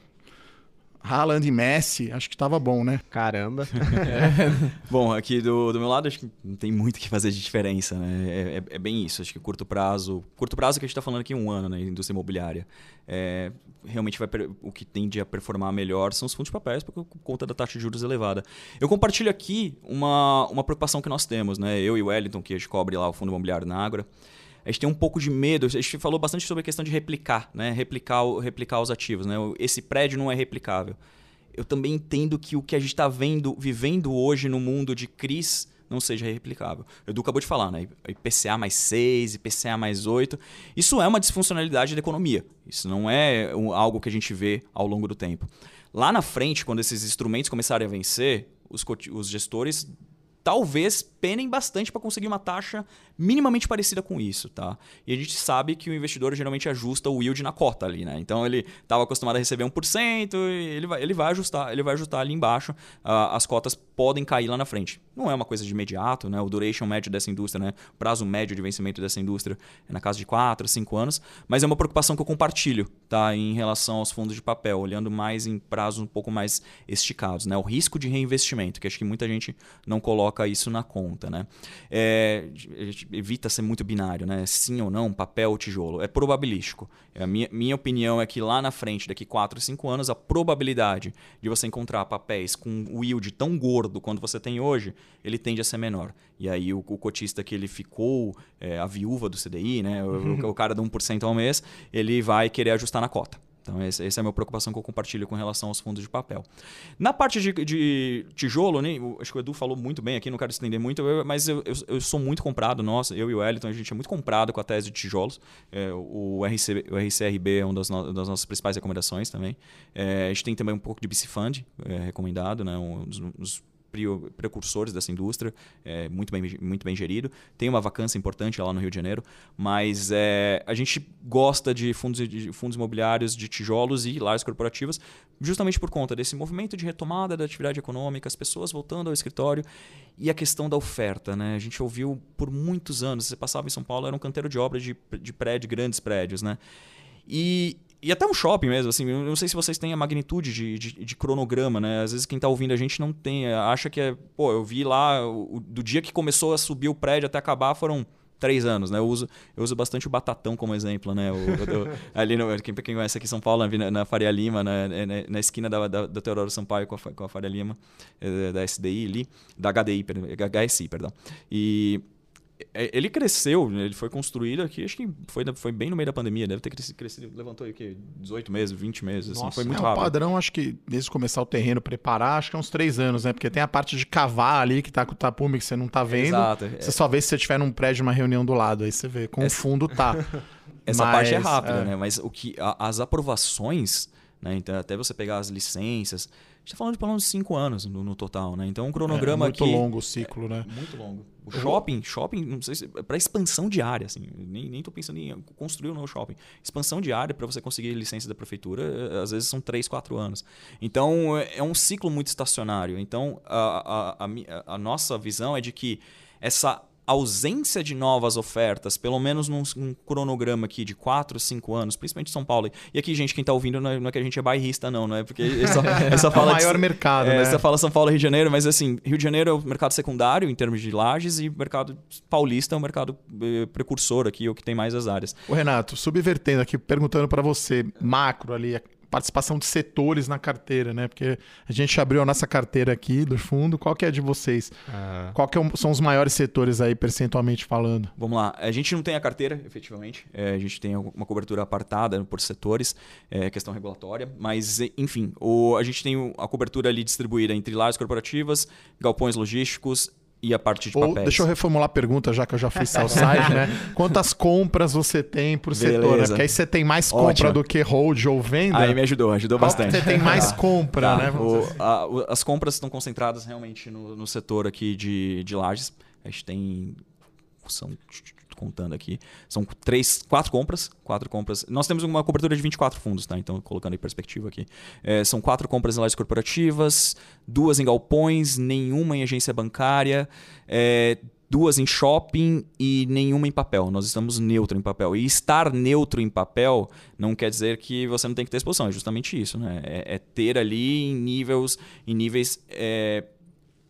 Haaland e Messi, acho que tava bom, né?
Caramba.
é. [laughs] [laughs] Bom, aqui do, do meu lado, acho que não tem muito o que fazer de diferença, né? É, é, é, bem isso. Acho que curto prazo. Curto prazo que a gente está falando aqui um ano, né? Indústria imobiliária. É, realmente vai o que tende a performar melhor são os fundos de papéis, por conta da taxa de juros elevada. Eu compartilho aqui uma, uma preocupação que nós temos, né? Eu e o Wellington, que a gente cobre lá o fundo imobiliário na Ágora a gente tem um pouco de medo. A gente falou bastante sobre a questão de replicar, né? Replicar, replicar os ativos, né? Esse prédio não é replicável. Eu também entendo que o que a gente está vendo, vivendo hoje no mundo de CRIs não seja replicável. Edu acabou de falar, né? IPCA mais 6, IPCA mais 8. Isso é uma disfuncionalidade da economia. Isso não é algo que a gente vê ao longo do tempo. Lá na frente, quando esses instrumentos começarem a vencer, os, os gestores talvez penem bastante para conseguir uma taxa minimamente parecida com isso, tá? E a gente sabe que o investidor geralmente ajusta o yield na cota ali, né? Então ele estava acostumado a receber 1%, e ele vai, ele vai ajustar, ele vai ajustar ali embaixo, uh, as cotas podem cair lá na frente. Não é uma coisa de imediato, né? O duration médio dessa indústria, né? O prazo médio de vencimento dessa indústria é na casa de 4, 5 anos, mas é uma preocupação que eu compartilho, tá? Em relação aos fundos de papel, olhando mais em prazos um pouco mais esticados, né? O risco de reinvestimento, que acho que muita gente não coloca isso na conta, né? É, a gente evita ser muito binário, né? Sim ou não, papel ou tijolo. É probabilístico. A minha, minha opinião é que lá na frente, daqui 4, 5 anos, a probabilidade de você encontrar papéis com o yield tão gordo quanto você tem hoje, ele tende a ser menor. E aí o, o cotista que ele ficou, é, a viúva do CDI, né? O, o cara de 1% ao mês, ele vai querer ajustar na cota. Então, essa é a minha preocupação que eu compartilho com relação aos fundos de papel. Na parte de, de tijolo, né, acho que o Edu falou muito bem aqui, não quero estender muito, eu, mas eu, eu, eu, sou muito comprado, nossa, eu e o Wellington, a gente é muito comprado com a tese de tijolos. É, o, RC, o RCRB é uma das, no, das nossas principais recomendações também. É, a gente tem também um pouco de BC Fund é, recomendado, né, um dos, dos precursores dessa indústria, é, muito, bem, muito bem gerido. Tem uma vacância importante lá no Rio de Janeiro, mas é, a gente gosta de fundos, de fundos imobiliários de tijolos e lares corporativas, justamente por conta desse movimento de retomada da atividade econômica, as pessoas voltando ao escritório e a questão da oferta. Né? A gente ouviu por muitos anos, você passava em São Paulo, era um canteiro de obras de, de prédio, grandes prédios. Né? E, e até um shopping mesmo, assim, eu não sei se vocês têm a magnitude de, de, de cronograma, né? Às vezes quem está ouvindo a gente não tem, é, acha que é, pô, eu vi lá, o, do dia que começou a subir o prédio até acabar foram três anos, né? Eu uso, eu uso bastante o Batatão como exemplo, né? O, o, [laughs] ali no, quem, quem conhece aqui em São Paulo, na, na Faria Lima, na, na, na esquina da, da, da Teodoro Sampaio com a, com a Faria Lima, é, da SDI ali, da HDI, HSI, perdão. E é, ele cresceu, né? ele foi construído aqui, acho que foi, foi bem no meio da pandemia, deve ter crescido, crescido levantou aí o quê? 18 meses, 20 meses, assim,
Nossa,
foi muito
é,
rápido.
O padrão, acho que desde começar o terreno, preparar, acho que é uns três anos, né? Porque tem a parte de cavar ali, que tá com o tapume, que você não tá vendo.
Exato.
Você é. só vê se você tiver num prédio, uma reunião do lado, aí você vê, com Essa... o fundo tá. [laughs]
Essa Mas, parte é rápida, é. né? Mas o que, a, as aprovações, né? Então, até você pegar as licenças gente está falando de pelo menos 5 anos no, no, total, né? Então, um cronograma
é muito
aqui...
Muito longo o ciclo,
é,
né?
Muito longo. O shopping, shopping, não sei se... Para expansão de área, assim. Nem, nem tô pensando em construir um novo shopping. Expansão de área para você conseguir licença da prefeitura, eh, às vezes são 3, 4 anos. Então, é, é um ciclo muito estacionário. Então, a, a, a, a nossa visão é de que essa ausência de novas ofertas, pelo menos num, num, cronograma aqui de 4, 5 anos, principalmente em São Paulo. E aqui, gente, quem está ouvindo não é, não é, que a gente é bairrista, não, não é porque só, [laughs] só fala
é o maior de, mercado,
é,
né?
Você fala São Paulo e Rio de Janeiro, mas assim, Rio de Janeiro é o mercado secundário em termos de lajes e o mercado paulista é o mercado eh, precursor aqui, o que tem mais as áreas.
O Renato, subvertendo aqui, perguntando para você, macro ali, participação de setores na carteira, né? Porque a gente abriu a nossa carteira aqui do fundo. Qual que é a de vocês? Ah. Qual que é são os maiores setores aí, percentualmente falando?
Vamos lá. A gente não tem a carteira, efetivamente. É, a gente tem uma cobertura apartada por setores, é, questão regulatória. Mas, enfim, o, a gente tem a cobertura ali distribuída entre lares corporativas, galpões logísticos e a parte de
Ou,
papéis.
Deixa eu reformular a pergunta, já que eu já fiz side, né? [laughs] Quantas compras você tem por Beleza. setor? Né? Porque aí você tem mais compra Ótimo. do que hold ou venda.
Aí me ajudou, ajudou bastante.
Você tem mais [laughs] compra, tá. né?
O, assim. a, o, as compras estão concentradas realmente no, no setor aqui de, de lajes. A gente tem... São contando aqui. São três, quatro compras. Quatro compras. Nós temos uma cobertura de 24 fundos, tá? Então, colocando em perspectiva aqui. É, são quatro compras em lajes corporativas, duas em galpões, nenhuma em agência bancária, é, duas em shopping e nenhuma em papel. Nós estamos neutro em papel. E estar neutro em papel não quer dizer que você não tem que ter exposição. É justamente isso, né? É, é ter ali em níveis, em níveis é,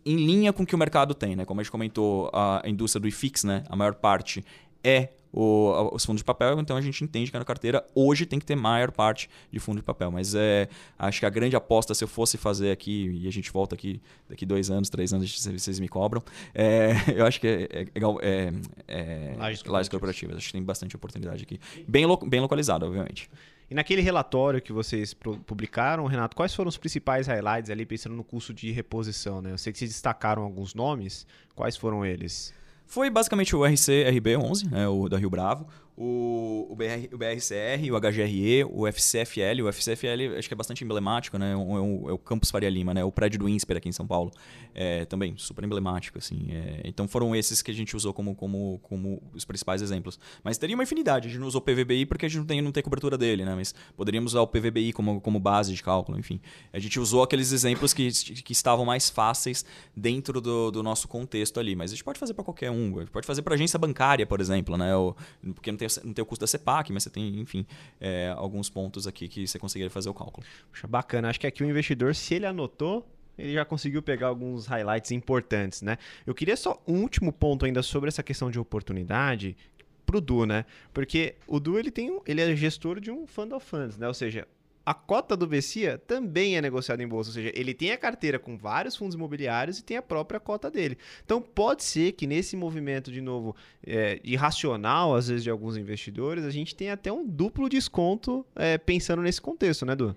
em linha com o que o mercado tem, né? Como a gente comentou, a indústria do IFIX, né? A maior parte é o, os fundos de papel, então a gente entende que na carteira hoje tem que ter maior parte de fundo de papel. Mas é, acho que a grande aposta, se eu fosse fazer aqui, e a gente volta aqui daqui dois anos, três anos, vocês me cobram, é, [laughs] eu acho que é, é, é, é lajes corporativas. Acho que tem bastante oportunidade aqui. Bem, lo, bem localizado, obviamente.
E naquele relatório que vocês publicaram, Renato, quais foram os principais highlights ali pensando no custo de reposição? Né? Eu sei que vocês destacaram alguns nomes, quais foram eles?
Foi basicamente o RC RB11, né, o da Rio Bravo, o, o, BR, o BRCR, o HGRE, o FCFL. O FCFL acho que é bastante emblemático, né? É o, é o Campus Faria Lima, né? O prédio do INSPER aqui em São Paulo. É, também super emblemático, assim. É, então foram esses que a gente usou como, como, como os principais exemplos. Mas teria uma infinidade. A gente não usou o PVBI porque a gente não tem, não tem cobertura dele, né? Mas poderíamos usar o PVBI como, como base de cálculo, enfim. A gente usou aqueles exemplos que, que estavam mais fáceis dentro do, do nosso contexto ali. Mas a gente pode fazer para qualquer um. A gente pode fazer para agência bancária, por exemplo, né? Ou, porque não tem, não tem o custo da CEPAC, mas você tem, enfim, é, alguns pontos aqui que você conseguiria fazer o cálculo.
Puxa, bacana. Acho que aqui o investidor, se ele anotou, ele já conseguiu pegar alguns highlights importantes, né? Eu queria só um último ponto ainda sobre essa questão de oportunidade pro Du, né? Porque o Du ele tem um, ele é gestor de um fund of funds, né? Ou seja, a cota do Bessia também é negociada em bolsa, ou seja, ele tem a carteira com vários fundos imobiliários e tem a própria cota dele. Então pode ser que nesse movimento, de novo, é, irracional, às vezes, de alguns investidores, a gente tenha até um duplo desconto é, pensando nesse contexto, né, Du?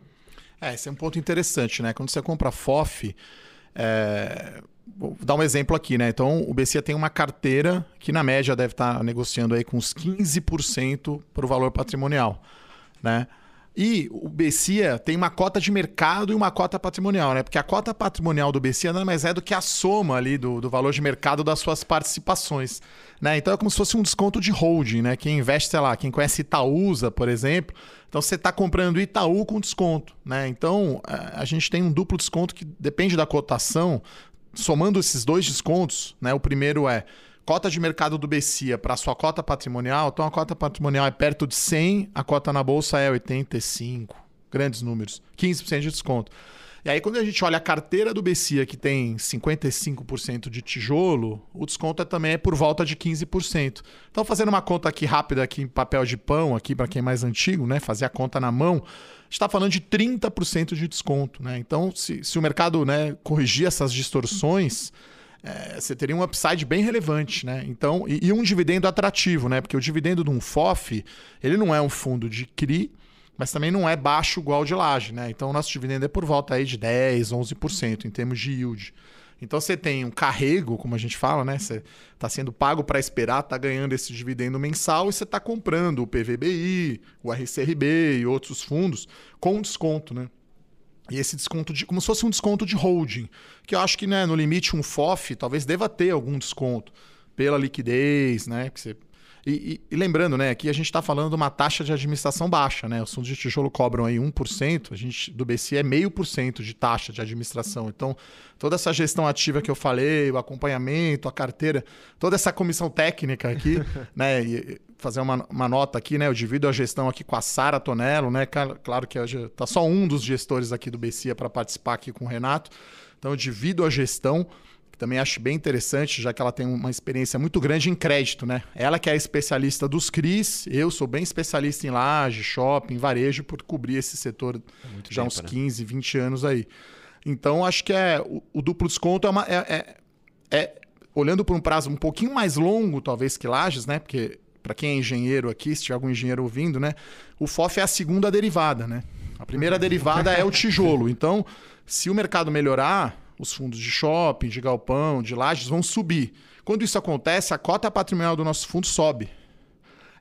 É, esse é um ponto interessante, né? Quando você compra FOF, é... vou dar um exemplo aqui, né? Então, o BCA tem uma carteira que, na média, deve estar negociando aí com uns 15% para o valor patrimonial, né? E o Bessia tem uma cota de mercado e uma cota patrimonial, né? Porque a cota patrimonial do Bessia nada mais é do que a soma ali do, do valor de mercado das suas participações. Né? Então é como se fosse um desconto de holding, né? Quem investe, sei lá, quem conhece Itaúsa, por exemplo, então você está comprando Itaú com desconto. Né? Então a gente tem um duplo desconto que depende da cotação. Somando esses dois descontos, né? O primeiro é cota de mercado do Bessia para sua cota patrimonial, então a cota patrimonial é perto de 100, a cota na bolsa é 85. Grandes números. 15% de desconto. E aí, quando a gente olha a carteira do Bessia, que tem 55% de tijolo, o desconto é também é por volta de 15%. Então, fazendo uma conta aqui rápida, aqui em papel de pão, aqui para quem é mais antigo, né? Fazer a conta na mão, está falando de 30% de desconto. Né? Então, se, se o mercado né, corrigir essas distorções é, você teria um upside bem relevante, né? Então, e, e, um dividendo atrativo, né? Porque o dividendo de um FOF, ele não é um fundo de CRI, mas também não é baixo igual de laje, né? Então, o nosso dividendo é por volta aí de 10, 11% em termos de yield. Então você tem um carrego, como a gente fala, né? Você está sendo pago para esperar, está ganhando esse dividendo mensal e você está comprando o PVBI, o RCRB e outros fundos com desconto, né? E esse desconto de. como se fosse um desconto de holding. Que eu acho que, né, no limite, um FOF talvez deva ter algum desconto pela liquidez, né? Que você e, e, e, lembrando, né, aqui a gente está falando de uma taxa de administração baixa, né? Os fundos de tijolo cobram aí 1%, a gente do BC é meio por cento de taxa de administração. Então, toda essa gestão ativa que eu falei, o acompanhamento, a carteira, toda essa comissão técnica aqui, [laughs] né? E, fazer uma, uma, nota aqui, né? Eu divido a gestão aqui com a Sara Tonello, né? Claro que está só um dos gestores aqui do BCIA para participar aqui com o Renato. Então eu divido a gestão que também acho bem interessante, já que ela tem uma experiência muito grande em crédito, né? Ela que é especialista dos CRIs, eu sou bem especialista em laje, shopping, varejo, por cobrir esse setor muito já tempo, uns 15, né? 20 anos aí. Então, acho que é o, o duplo desconto é, uma, é, é, é olhando por um prazo um pouquinho mais longo, talvez, que lajes, né? Porque para quem é engenheiro aqui, se tiver algum engenheiro ouvindo, né? O FOF é a segunda derivada, né? A primeira derivada é o tijolo. Então, se o mercado melhorar, os fundos de shopping, de galpão, de lajes vão subir. Quando isso acontece, a cota patrimonial do nosso fundo sobe.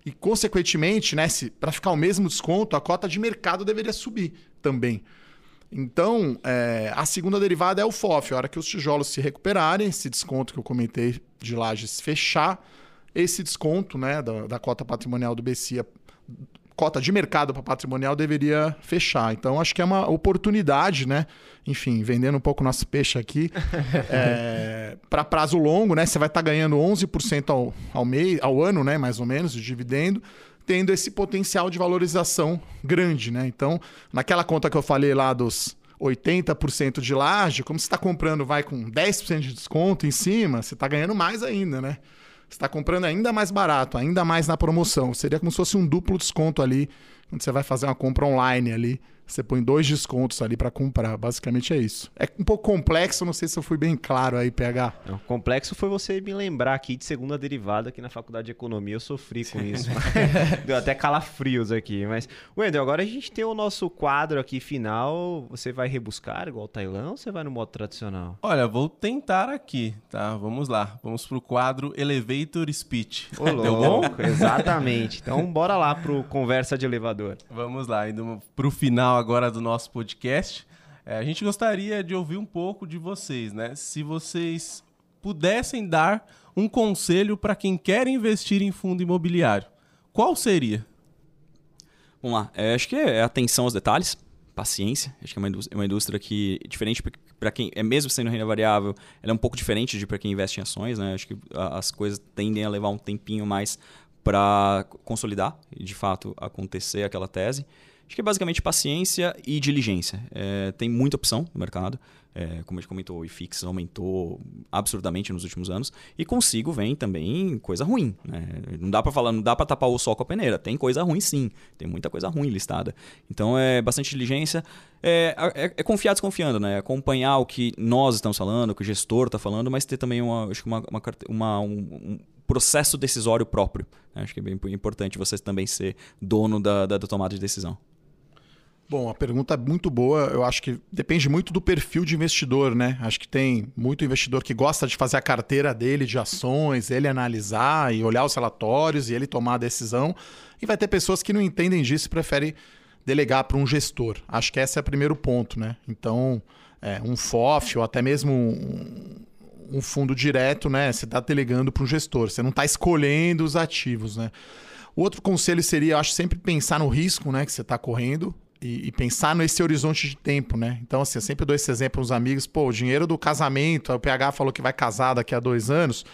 E, consequentemente, né, para ficar o mesmo desconto, a cota de mercado deveria subir também. Então, é, a segunda derivada é o FOF. A hora que os tijolos se recuperarem, esse desconto que eu comentei de lajes fechar, esse desconto né, da, da cota patrimonial do BCIA cota de mercado para patrimonial deveria fechar. Então, acho que é uma oportunidade, né? Enfim, vendendo um pouco nosso peixe aqui, [laughs] é, para prazo longo, né? Você vai estar tá ganhando 11% ao, ao, mês, ao ano, né? Mais ou menos, de dividendo, tendo esse potencial de valorização grande, né? Então, naquela conta que eu falei lá dos 80% de laje, como você está comprando vai com 10% de desconto em cima, você está ganhando mais ainda, né? Está comprando ainda mais barato, ainda mais na promoção. Seria como se fosse um duplo desconto ali quando você vai fazer uma compra online ali, você põe dois descontos ali para comprar. Basicamente é isso. É um pouco complexo, não sei se eu fui bem claro aí, PH.
Não, complexo foi você me lembrar aqui de segunda derivada, que na faculdade de economia eu sofri com isso. [laughs] [laughs] Deu até calafrios aqui. Mas, Wendel, agora a gente tem o nosso quadro aqui final. Você vai rebuscar igual o Tailão ou você vai no modo tradicional?
Olha, vou tentar aqui, tá? Vamos lá. Vamos pro quadro Elevator Speech.
Ô, [laughs] Deu bom? Exatamente. Então, bora lá pro conversa de elevador.
Vamos lá, indo pro final agora do nosso podcast. É, a gente gostaria de ouvir um pouco de vocês, né? Se vocês pudessem dar um conselho para quem quer investir em fundo imobiliário, qual seria?
Vamos lá. É, acho que é atenção aos detalhes, paciência. Acho que é uma indústria, é uma indústria que, diferente para quem é mesmo sendo renda variável, ela é um pouco diferente de para quem investe em ações, né? Acho que as coisas tendem a levar um tempinho mais para consolidar e de fato acontecer aquela tese. Acho que é basicamente paciência e diligência. É, tem muita opção no mercado. É, como a gente comentou, o IFIX aumentou absurdamente nos últimos anos. E consigo vem também coisa ruim. Né? Não dá para falar, não dá para tapar o sol com a peneira. Tem coisa ruim sim. Tem muita coisa ruim listada. Então é bastante diligência. É, é, é confiar desconfiando, né? Acompanhar o que nós estamos falando, o que o gestor está falando, mas ter também uma, acho que uma, uma, uma um, um processo decisório próprio. Acho que é bem importante você também ser dono da, da, da tomada de decisão.
Bom, a pergunta é muito boa. Eu acho que depende muito do perfil de investidor, né? Acho que tem muito investidor que gosta de fazer a carteira dele de ações, ele analisar e olhar os relatórios e ele tomar a decisão. E vai ter pessoas que não entendem disso e preferem delegar para um gestor. Acho que esse é o primeiro ponto, né? Então, é, um FOF ou até mesmo um, um fundo direto, né? Você está delegando para um gestor. Você não está escolhendo os ativos, né? O outro conselho seria, acho, sempre pensar no risco né, que você está correndo e, e, pensar nesse horizonte de tempo, né? Então, assim, eu sempre dou esse exemplo aos amigos, pô, o dinheiro do casamento, o PH falou que vai casar daqui a dois anos,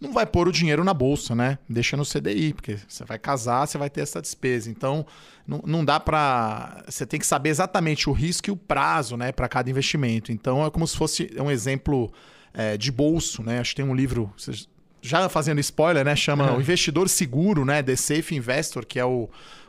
não vai pôr o dinheiro na bolsa, né? Deixa no CDI, porque você vai casar, você vai ter essa despesa. Então, não, não dá para. Você tem que saber exatamente o risco e o prazo, né, para cada investimento. Então, é como se fosse um exemplo é, de bolso, né? Acho que tem um livro. Já fazendo spoiler, né? Chama O Investidor Seguro, né? The Safe Investor, que é o,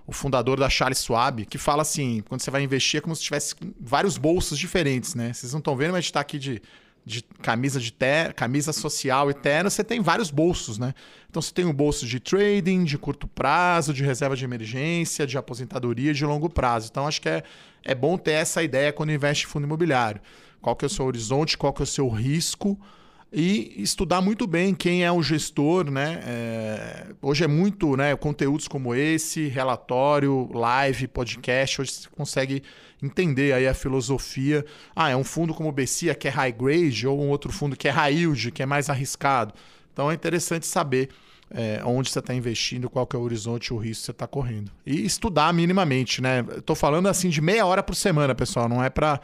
o fundador da Charles Schwab, que fala assim, quando você vai investir é como se tivesse vários bolsos diferentes, né? Vocês não estão vendo, mas a gente está aqui de, de camisa de ter, camisa social e terno, você tem vários bolsos, né? Então você tem um bolso de trading, de curto prazo, de reserva de emergência, de aposentadoria de longo prazo. Então acho que é, é bom ter essa ideia quando investe em fundo imobiliário. Qual que é o seu horizonte, qual que é o seu risco, e estudar muito bem quem é o gestor, né? É, hoje é muito, né? Conteúdos como esse, relatório, live, podcast, hoje você consegue entender aí a filosofia. Ah, é um fundo como o Bessia que é high grade ou um outro fundo que é high yield, que é mais arriscado. Então é interessante saber é, onde você está investindo, qual que é o horizonte, o risco que você está correndo. E estudar minimamente, né? Estou falando assim de meia hora por semana, pessoal. Não é para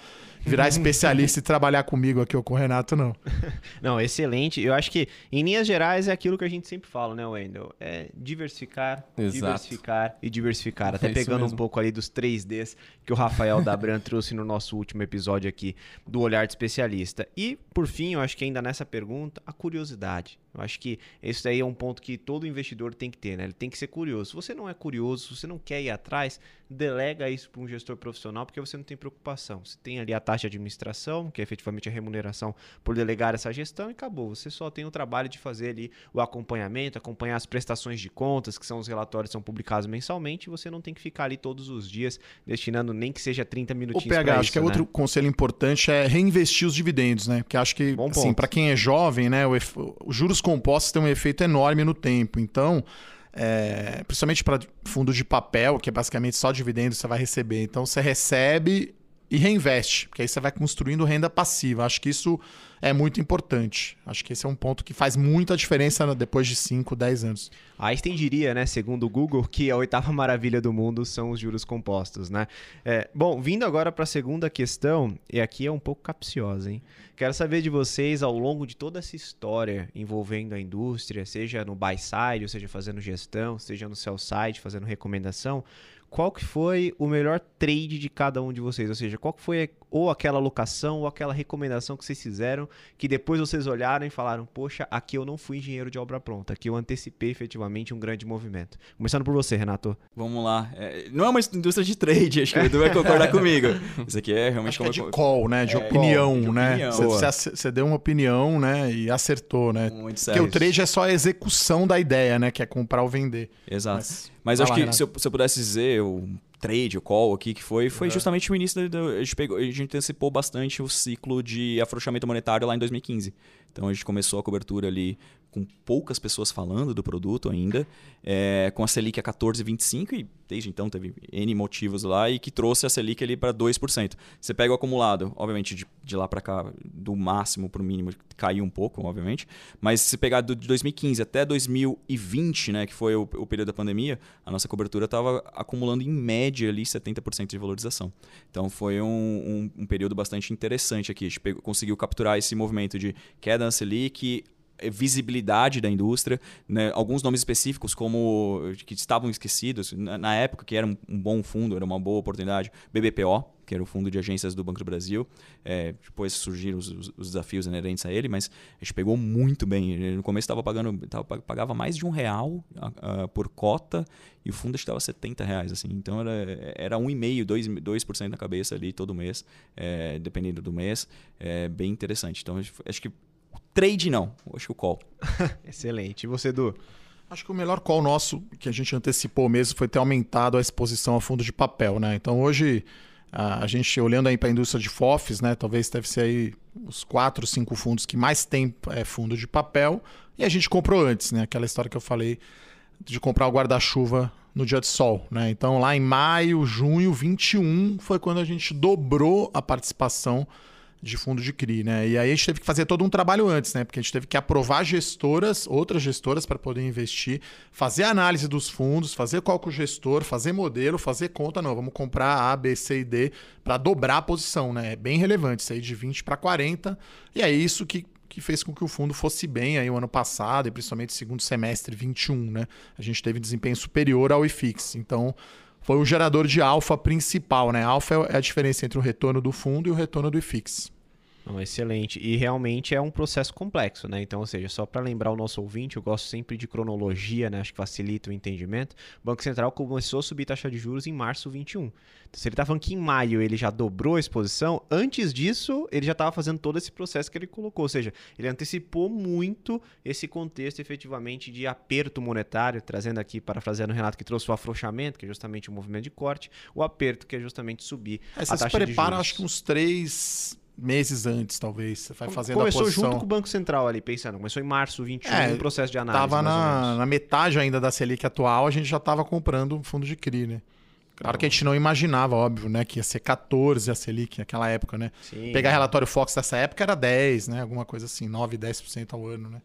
virar [laughs] especialista e trabalhar comigo aqui ou com o Renato, não. [laughs]
não, excelente. Eu acho que, em linhas gerais, é aquilo que a gente sempre fala, né, Wendel? É diversificar, Exato. diversificar e diversificar. Até é pegando um pouco ali dos 3Ds que o Rafael Dabran [laughs] trouxe no nosso último episódio aqui do Olhar de Especialista. E, por fim, eu acho que ainda nessa pergunta, a curiosidade. Eu acho que esse daí é um ponto que todo investidor tem que ter, né? Ele tem que ser curioso. Se você não é curioso, se você não quer ir atrás, delega isso para um gestor profissional, porque você não tem preocupação. Você tem ali a taxa de administração, que é efetivamente a remuneração por delegar essa gestão, e acabou. Você só tem o trabalho de fazer ali o acompanhamento, acompanhar as prestações de contas, que são os relatórios que são publicados mensalmente, e você não tem que ficar ali todos os dias destinando nem que seja 30 minutinhos. O
PH,
acho
isso, que é né? outro conselho importante é reinvestir os dividendos, né? Porque acho que, assim, para quem é jovem, né, os juros compostos têm um efeito enorme no tempo. Então, é, principalmente para fundo de papel, que é basicamente só dividendos você vai receber. Então, você recebe e reinveste, porque aí você vai construindo renda passiva. Acho que isso é muito importante. Acho que esse é um ponto que faz muita diferença depois de 5, 10 anos.
Einstein diria, né, segundo o Google, que a oitava maravilha do mundo são os juros compostos, né? É, bom, vindo agora para a segunda questão, e aqui é um pouco capciosa, hein? Quero saber de vocês, ao longo de toda essa história envolvendo a indústria, seja no buy side, ou seja fazendo gestão, seja no sell side, fazendo recomendação, qual que foi o melhor trade de cada um de vocês? Ou seja, qual que foi ou aquela locação, ou aquela recomendação que vocês fizeram, que depois vocês olharam e falaram: Poxa, aqui eu não fui engenheiro de obra pronta, aqui eu antecipei efetivamente um grande movimento. Começando por você, Renato.
Vamos lá. É, não é uma indústria de trade, acho que o Edu vai concordar [laughs] comigo. Isso aqui é realmente
Acho que é
como
de call, né? De
É,
opinião,
de
né?
opinião.
Você- deu uma opinião, né? E acertou, né?
Muito
Porque
sério.
o trade é só a execução da ideia, né? Que é comprar ou vender.
Exato.
Mas-
Mas, acho
lá,
que se eu, se eu pudesse dizer, o trade, o call aqui que foi, foi
Uhum.
justamente o início. Do, do- a, gente pegou, a gente antecipou bastante o ciclo de afrouxamento monetário lá em 2015. Então a gente começou a cobertura ali com poucas pessoas falando do produto ainda, é, com a Selic a 14,25 e desde então teve N motivos lá e que trouxe a Selic ali para 2%. Você pega o acumulado, obviamente de, de lá para cá, do máximo para o mínimo, caiu um pouco, obviamente, mas se pegar do, de 2015 até 2020, né, que foi o, o período da pandemia, a nossa cobertura estava acumulando em média ali 70% de valorização. Então foi um, um- um período bastante interessante aqui. A gente pegou- conseguiu capturar esse movimento de queda na Selic, eh, visibilidade da indústria, né? alguns nomes específicos como que estavam esquecidos na, na época que era um, um bom fundo, era uma boa oportunidade, BBPO, que era o fundo de agências do Banco do Brasil, É, depois surgiram os, os- os desafios inerentes a ele, mas a gente pegou muito bem. No começo estava pagando, tava, pagava mais de um real por cota e o fundo estava 70 reais, assim. Então era, era 1,5%, 2%, 2 na cabeça ali todo mês, é, dependendo do mês. É bem interessante. Então acho que trade não, acho que o call. [laughs]
Excelente. E você, Edu?
Acho que o melhor call nosso, que a gente antecipou mesmo, foi ter aumentado a exposição a fundo de papel, né? Então hoje, a a gente olhando aí para a indústria de FOFs, né? Talvez deve ser aí os quatro, cinco fundos que mais tem é, fundo de papel. E a gente comprou antes, né? Aquela história que eu falei de comprar o guarda-chuva no dia de sol, né? Então lá em maio, junho 21 foi quando a gente dobrou a participação de fundo de CRI, né? E aí a gente teve que fazer todo um trabalho antes, né? Porque a gente teve que aprovar gestoras, outras gestoras para poder investir, fazer análise dos fundos, fazer cálculo gestor, fazer modelo, fazer conta, não, vamos comprar A, B, C e D para dobrar a posição, né? É bem relevante, sair de 20 para 40. E é isso que que fez com que o fundo fosse bem aí o ano passado e principalmente segundo semestre 21, né? A gente teve desempenho superior ao IFIX. Então, foi o gerador de alfa principal, né? Alfa é a diferença entre o retorno do fundo e o retorno do IFIX.
Não, excelente. E realmente é um processo complexo, né? Então, ou seja, só para lembrar o nosso ouvinte, eu gosto sempre de cronologia, né? Acho que facilita o entendimento. O Banco Central começou a subir taxa de juros em março 21. Então, se ele tá falando que em maio ele já dobrou a exposição, antes disso ele já estava fazendo todo esse processo que ele colocou. Ou seja, ele antecipou muito esse contexto efetivamente de aperto monetário, trazendo aqui, parafraseando o Renato, que trouxe o afrouxamento, que é justamente o movimento de corte, o aperto, que é justamente subir
Aí
a
você se
taxa de juros.
acho que uns três meses antes, talvez. Vai fazendo
Começou
a posição.
junto com o Banco Central ali, pensando. Começou em março 21,
É,
um processo de análise.
Tava
mais ou
na, na metade ainda da Selic atual, a gente já estava comprando fundo de CRI, né? Claro que a gente não imaginava, óbvio, né? Que ia ser 14 a Selic naquela época, né?
Sim.
Pegar relatório Fox dessa época era 10, né? Alguma coisa assim, 9, 10% ao ano, né?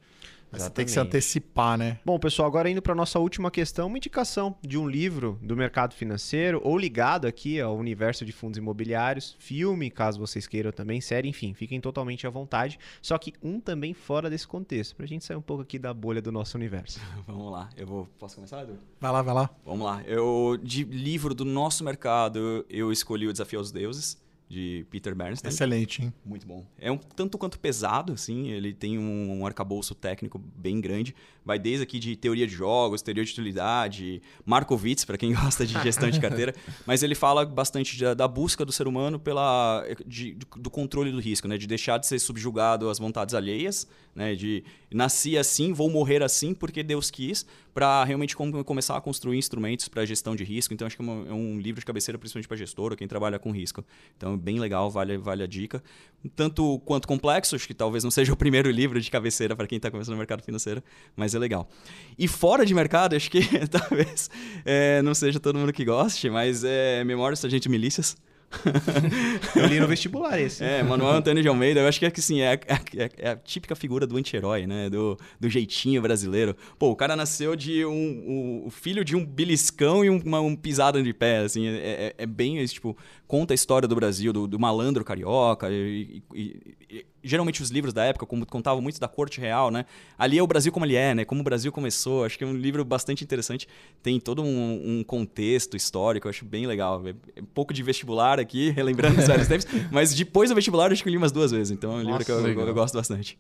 Mas você tem que se
Exatamente.
antecipar, né?
Bom, pessoal, agora indo para nossa última questão, uma indicação de um livro do mercado financeiro ou ligado aqui ao universo de fundos imobiliários, filme, caso vocês queiram também, série, enfim, fiquem totalmente à vontade. Só que um também fora desse contexto, pra gente sair um pouco aqui da bolha do nosso universo. [laughs]
Vamos lá, eu vou. Posso começar, Edu?
Vai lá, vai lá.
Vamos lá. Eu, de livro do nosso mercado, eu escolhi O Desafio aos Deuses, de Peter Bernstein.
Excelente, hein?
Muito bom. É um tanto quanto pesado, assim. Ele tem um, um arcabouço técnico bem grande. Vai desde aqui de teoria de jogos, teoria de utilidade, Markowitz, para quem [laughs] gosta de gestão de carteira. Mas ele fala bastante da, da busca do ser humano pela de- do controle do risco, né? De deixar de ser subjugado às vontades alheias, né? De nasci assim, vou morrer assim porque Deus quis, para realmente com- começar a construir instrumentos para gestão de risco. Então acho que é, uma- é um livro de cabeceira principalmente para gestor ou quem trabalha com risco. Então bem legal, vale, vale a dica. Tanto quanto complexo, acho que talvez não seja o primeiro livro de cabeceira para quem está começando no mercado financeiro, mas é legal. E fora de mercado, acho que [laughs] talvez é, não seja todo mundo que goste, mas é Memórias Sargento Milícias. [laughs]
Eu li no vestibular esse.
É, Manuel Antônio de Almeida, eu acho que é que assim, é, a- é- é a típica figura do anti-herói, né? Do, do jeitinho brasileiro. Pô, o cara nasceu de um. um- o filho de um beliscão e um, uma um pisada de pé, assim. É, é- é bem, esse, tipo, conta a história do Brasil, do, do malandro carioca. E, e- e- geralmente os livros da época como contavam muito da corte real, né? Ali é o Brasil como ele é, né? Como o Brasil começou. Acho que é um livro bastante interessante. Tem todo um, um contexto histórico, acho bem legal. É um pouco de vestibular aqui, [laughs] relembrando os velhos tempos. Mas depois do vestibular, acho que eu li umas duas vezes. Então é um livro
Nossa,
que eu,
legal.
eu gosto bastante.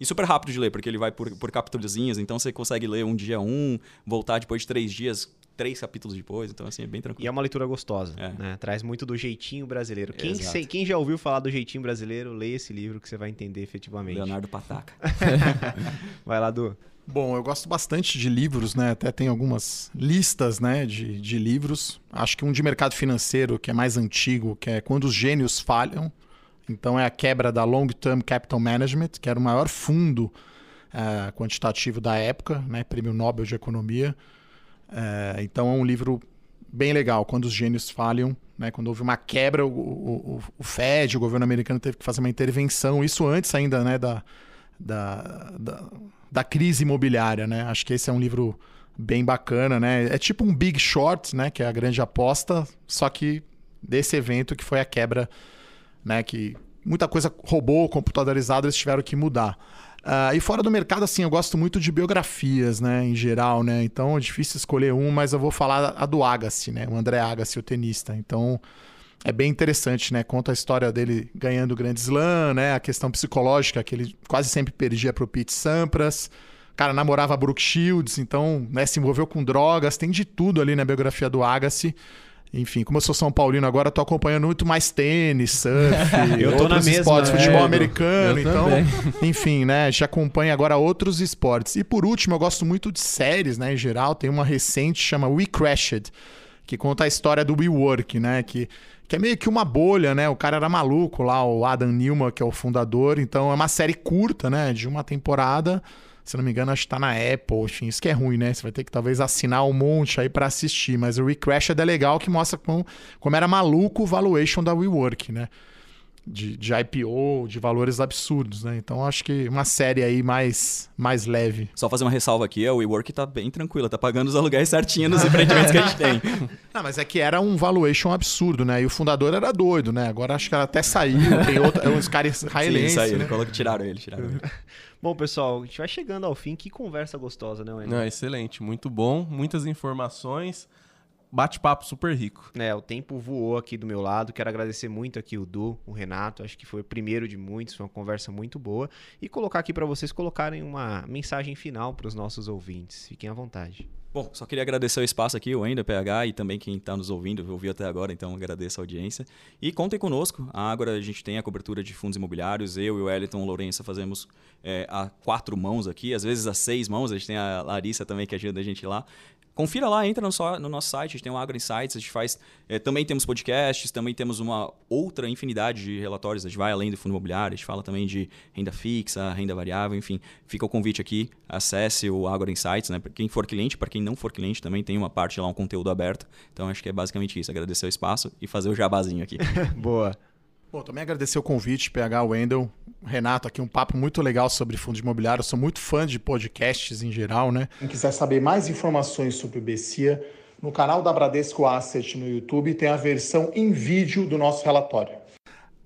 E super rápido de ler, porque ele vai por, por capítulozinhos, então você consegue ler um dia um, voltar depois de três dias, três capítulos depois, então assim, é bem
E
tranquilo.
é uma leitura gostosa,
É.
né? Traz muito do jeitinho brasileiro. Quem, sei- quem já ouviu falar do jeitinho brasileiro, leia esse livro que você vai entender efetivamente.
Leonardo Pataca. [laughs]
Vai lá, Du.
Bom, eu gosto bastante de livros, né? Até tem algumas listas, né, de, de livros. Acho que um de mercado financeiro que é mais antigo, que é Quando os Gênios Falham. Então é a quebra da Long Term Capital Management, que era o maior fundo eh, quantitativo da época, né? Prêmio Nobel de Economia. Eh, então é um livro bem legal, Quando os Gênios Falham. Né? Quando houve uma quebra, o, o- o Fed, o governo americano, teve que fazer uma intervenção. Isso antes ainda né, da, da, da, da crise imobiliária, né? Acho que esse é um livro bem bacana, né? É tipo um Big Short, né? Que é a grande aposta, só que desse evento que foi a quebra, né? Que muita coisa roubou, computadorizado, eles tiveram que mudar. Ah, e fora do mercado, assim, eu gosto muito de biografias, né? Em geral, né? Então é difícil escolher um, mas eu vou falar a do Agassi, né? O André Agassi, o tenista. Então é bem interessante, né? Conta a história dele ganhando o Grande Slam, né? A questão psicológica que ele quase sempre perdia pro Pete Sampras. O cara namorava a Brooke Shields, então né, se envolveu com drogas, tem de tudo ali na biografia do Agassi. Enfim, como eu sou São Paulino agora, tô acompanhando muito mais tênis, surf, [laughs]
Eu tô
outros
mesma,
esportes,
é,
futebol
eu-
americano,
eu
então,
também. [laughs]
enfim, né, já acompanha agora outros esportes. E por último, eu gosto muito de séries, né, em geral, tem uma recente chama We Crashed, que conta a história do WeWork, né, que que é meio que uma bolha, né? O cara era maluco lá, o Adam Newman, que é o fundador. Então é uma série curta, né? De uma temporada. Se não me engano, acho que tá na Apple. Enfim, isso que é ruim, né? Você vai ter que talvez assinar um monte aí pra assistir. Mas o Recrashed é legal que mostra como, como era maluco o valuation da WeWork, né? De, de IPO, de valores absurdos, né? Então acho que uma série aí mais, mais leve.
Só fazer uma ressalva aqui, a WeWork tá bem tranquila, tá pagando os aluguéis certinho nos empreendimentos que a gente tem. [laughs]
Não, mas é que era um valuation absurdo, né? E o fundador era doido, né? Agora acho que ela até saiu, tem outro, é uns caras
Sim,
israelenses,
isso aí,
né?
coloca- tiraram ele, tiraram ele. [laughs]
Bom, pessoal, a gente vai chegando ao fim. Que conversa gostosa, né, Wendel?
Não, excelente, muito bom, muitas informações, bate-papo super rico.
É, o tempo voou aqui do meu lado. Quero agradecer muito aqui o Du, o Renato. Acho que foi o primeiro de muitos, foi uma conversa muito boa. E colocar aqui para vocês colocarem uma mensagem final para os nossos ouvintes. Fiquem à vontade.
Bom, só queria agradecer o espaço aqui, o Ender, PH e também quem está nos ouvindo, ouviu até agora, então agradeço a audiência. E contem conosco, a Ágora a gente tem a cobertura de fundos imobiliários, eu e o Wellington Lourenço fazemos é, a quatro mãos aqui, às vezes a seis mãos, a gente tem a Larissa também que ajuda a gente lá. Confira lá, entra no, no nosso site, a gente tem o Agro Insights, a gente faz. é, também temos podcasts, também temos uma outra infinidade de relatórios. A gente vai além do fundo imobiliário, a gente fala também de renda fixa, renda variável, enfim. Fica o convite aqui, acesse o Agro Insights, né? Para quem for cliente, para quem não for cliente, também tem uma parte lá, um conteúdo aberto. Então acho que é basicamente isso, agradecer o espaço e fazer o jabazinho aqui. [laughs]
Boa.
Bom, também agradecer o convite, PH Wendel, Renato, aqui um papo muito legal sobre fundos imobiliários. Eu sou muito fã de podcasts em geral, né? Quem quiser saber mais informações sobre o Becia, no canal da Bradesco Asset no YouTube tem a versão em vídeo do nosso relatório.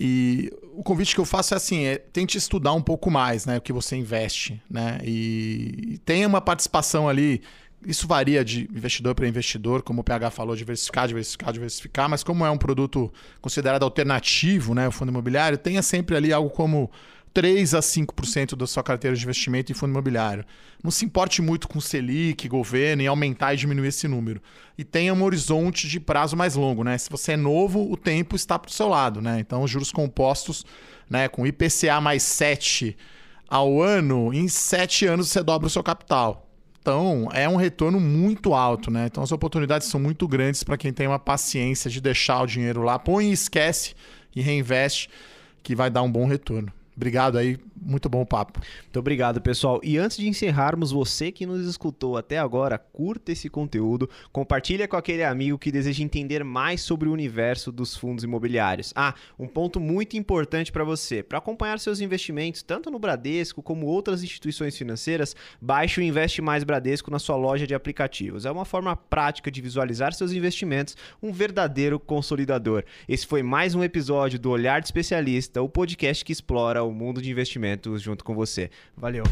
E o convite que eu faço é assim, é, tente estudar um pouco mais, né, o que você investe, né? E, e tenha uma participação ali isso varia de investidor para investidor, como o PH falou, diversificar, diversificar, diversificar, mas como é um produto considerado alternativo, né, o fundo imobiliário, tenha sempre ali algo como 3 a 5% da sua carteira de investimento em fundo imobiliário. Não se importe muito com Selic, governo, em aumentar e diminuir esse número. E tenha um horizonte de prazo mais longo, né? Se você é novo, o tempo está para o seu lado, né? Então, os juros compostos, né, com IPCA mais 7 ao ano, em 7 anos você dobra o seu capital. Então, é um retorno muito alto, né? Então, as oportunidades são muito grandes para quem tem uma paciência de deixar o dinheiro lá. Põe e esquece e reinveste, que vai dar um bom retorno. Obrigado aí, muito bom papo.
Muito obrigado, pessoal. E antes de encerrarmos, você que nos escutou até agora, curta esse conteúdo, compartilha com aquele amigo que deseja entender mais sobre o universo dos fundos imobiliários. Ah, um ponto muito importante para você. Para acompanhar seus investimentos, tanto no Bradesco como outras instituições financeiras, baixe o Investe Mais Bradesco na sua loja de aplicativos. É uma forma prática de visualizar seus investimentos, um verdadeiro consolidador. Esse foi mais um episódio do Olhar de Especialista, o podcast que explora o mundo de investimentos junto com você. Valeu!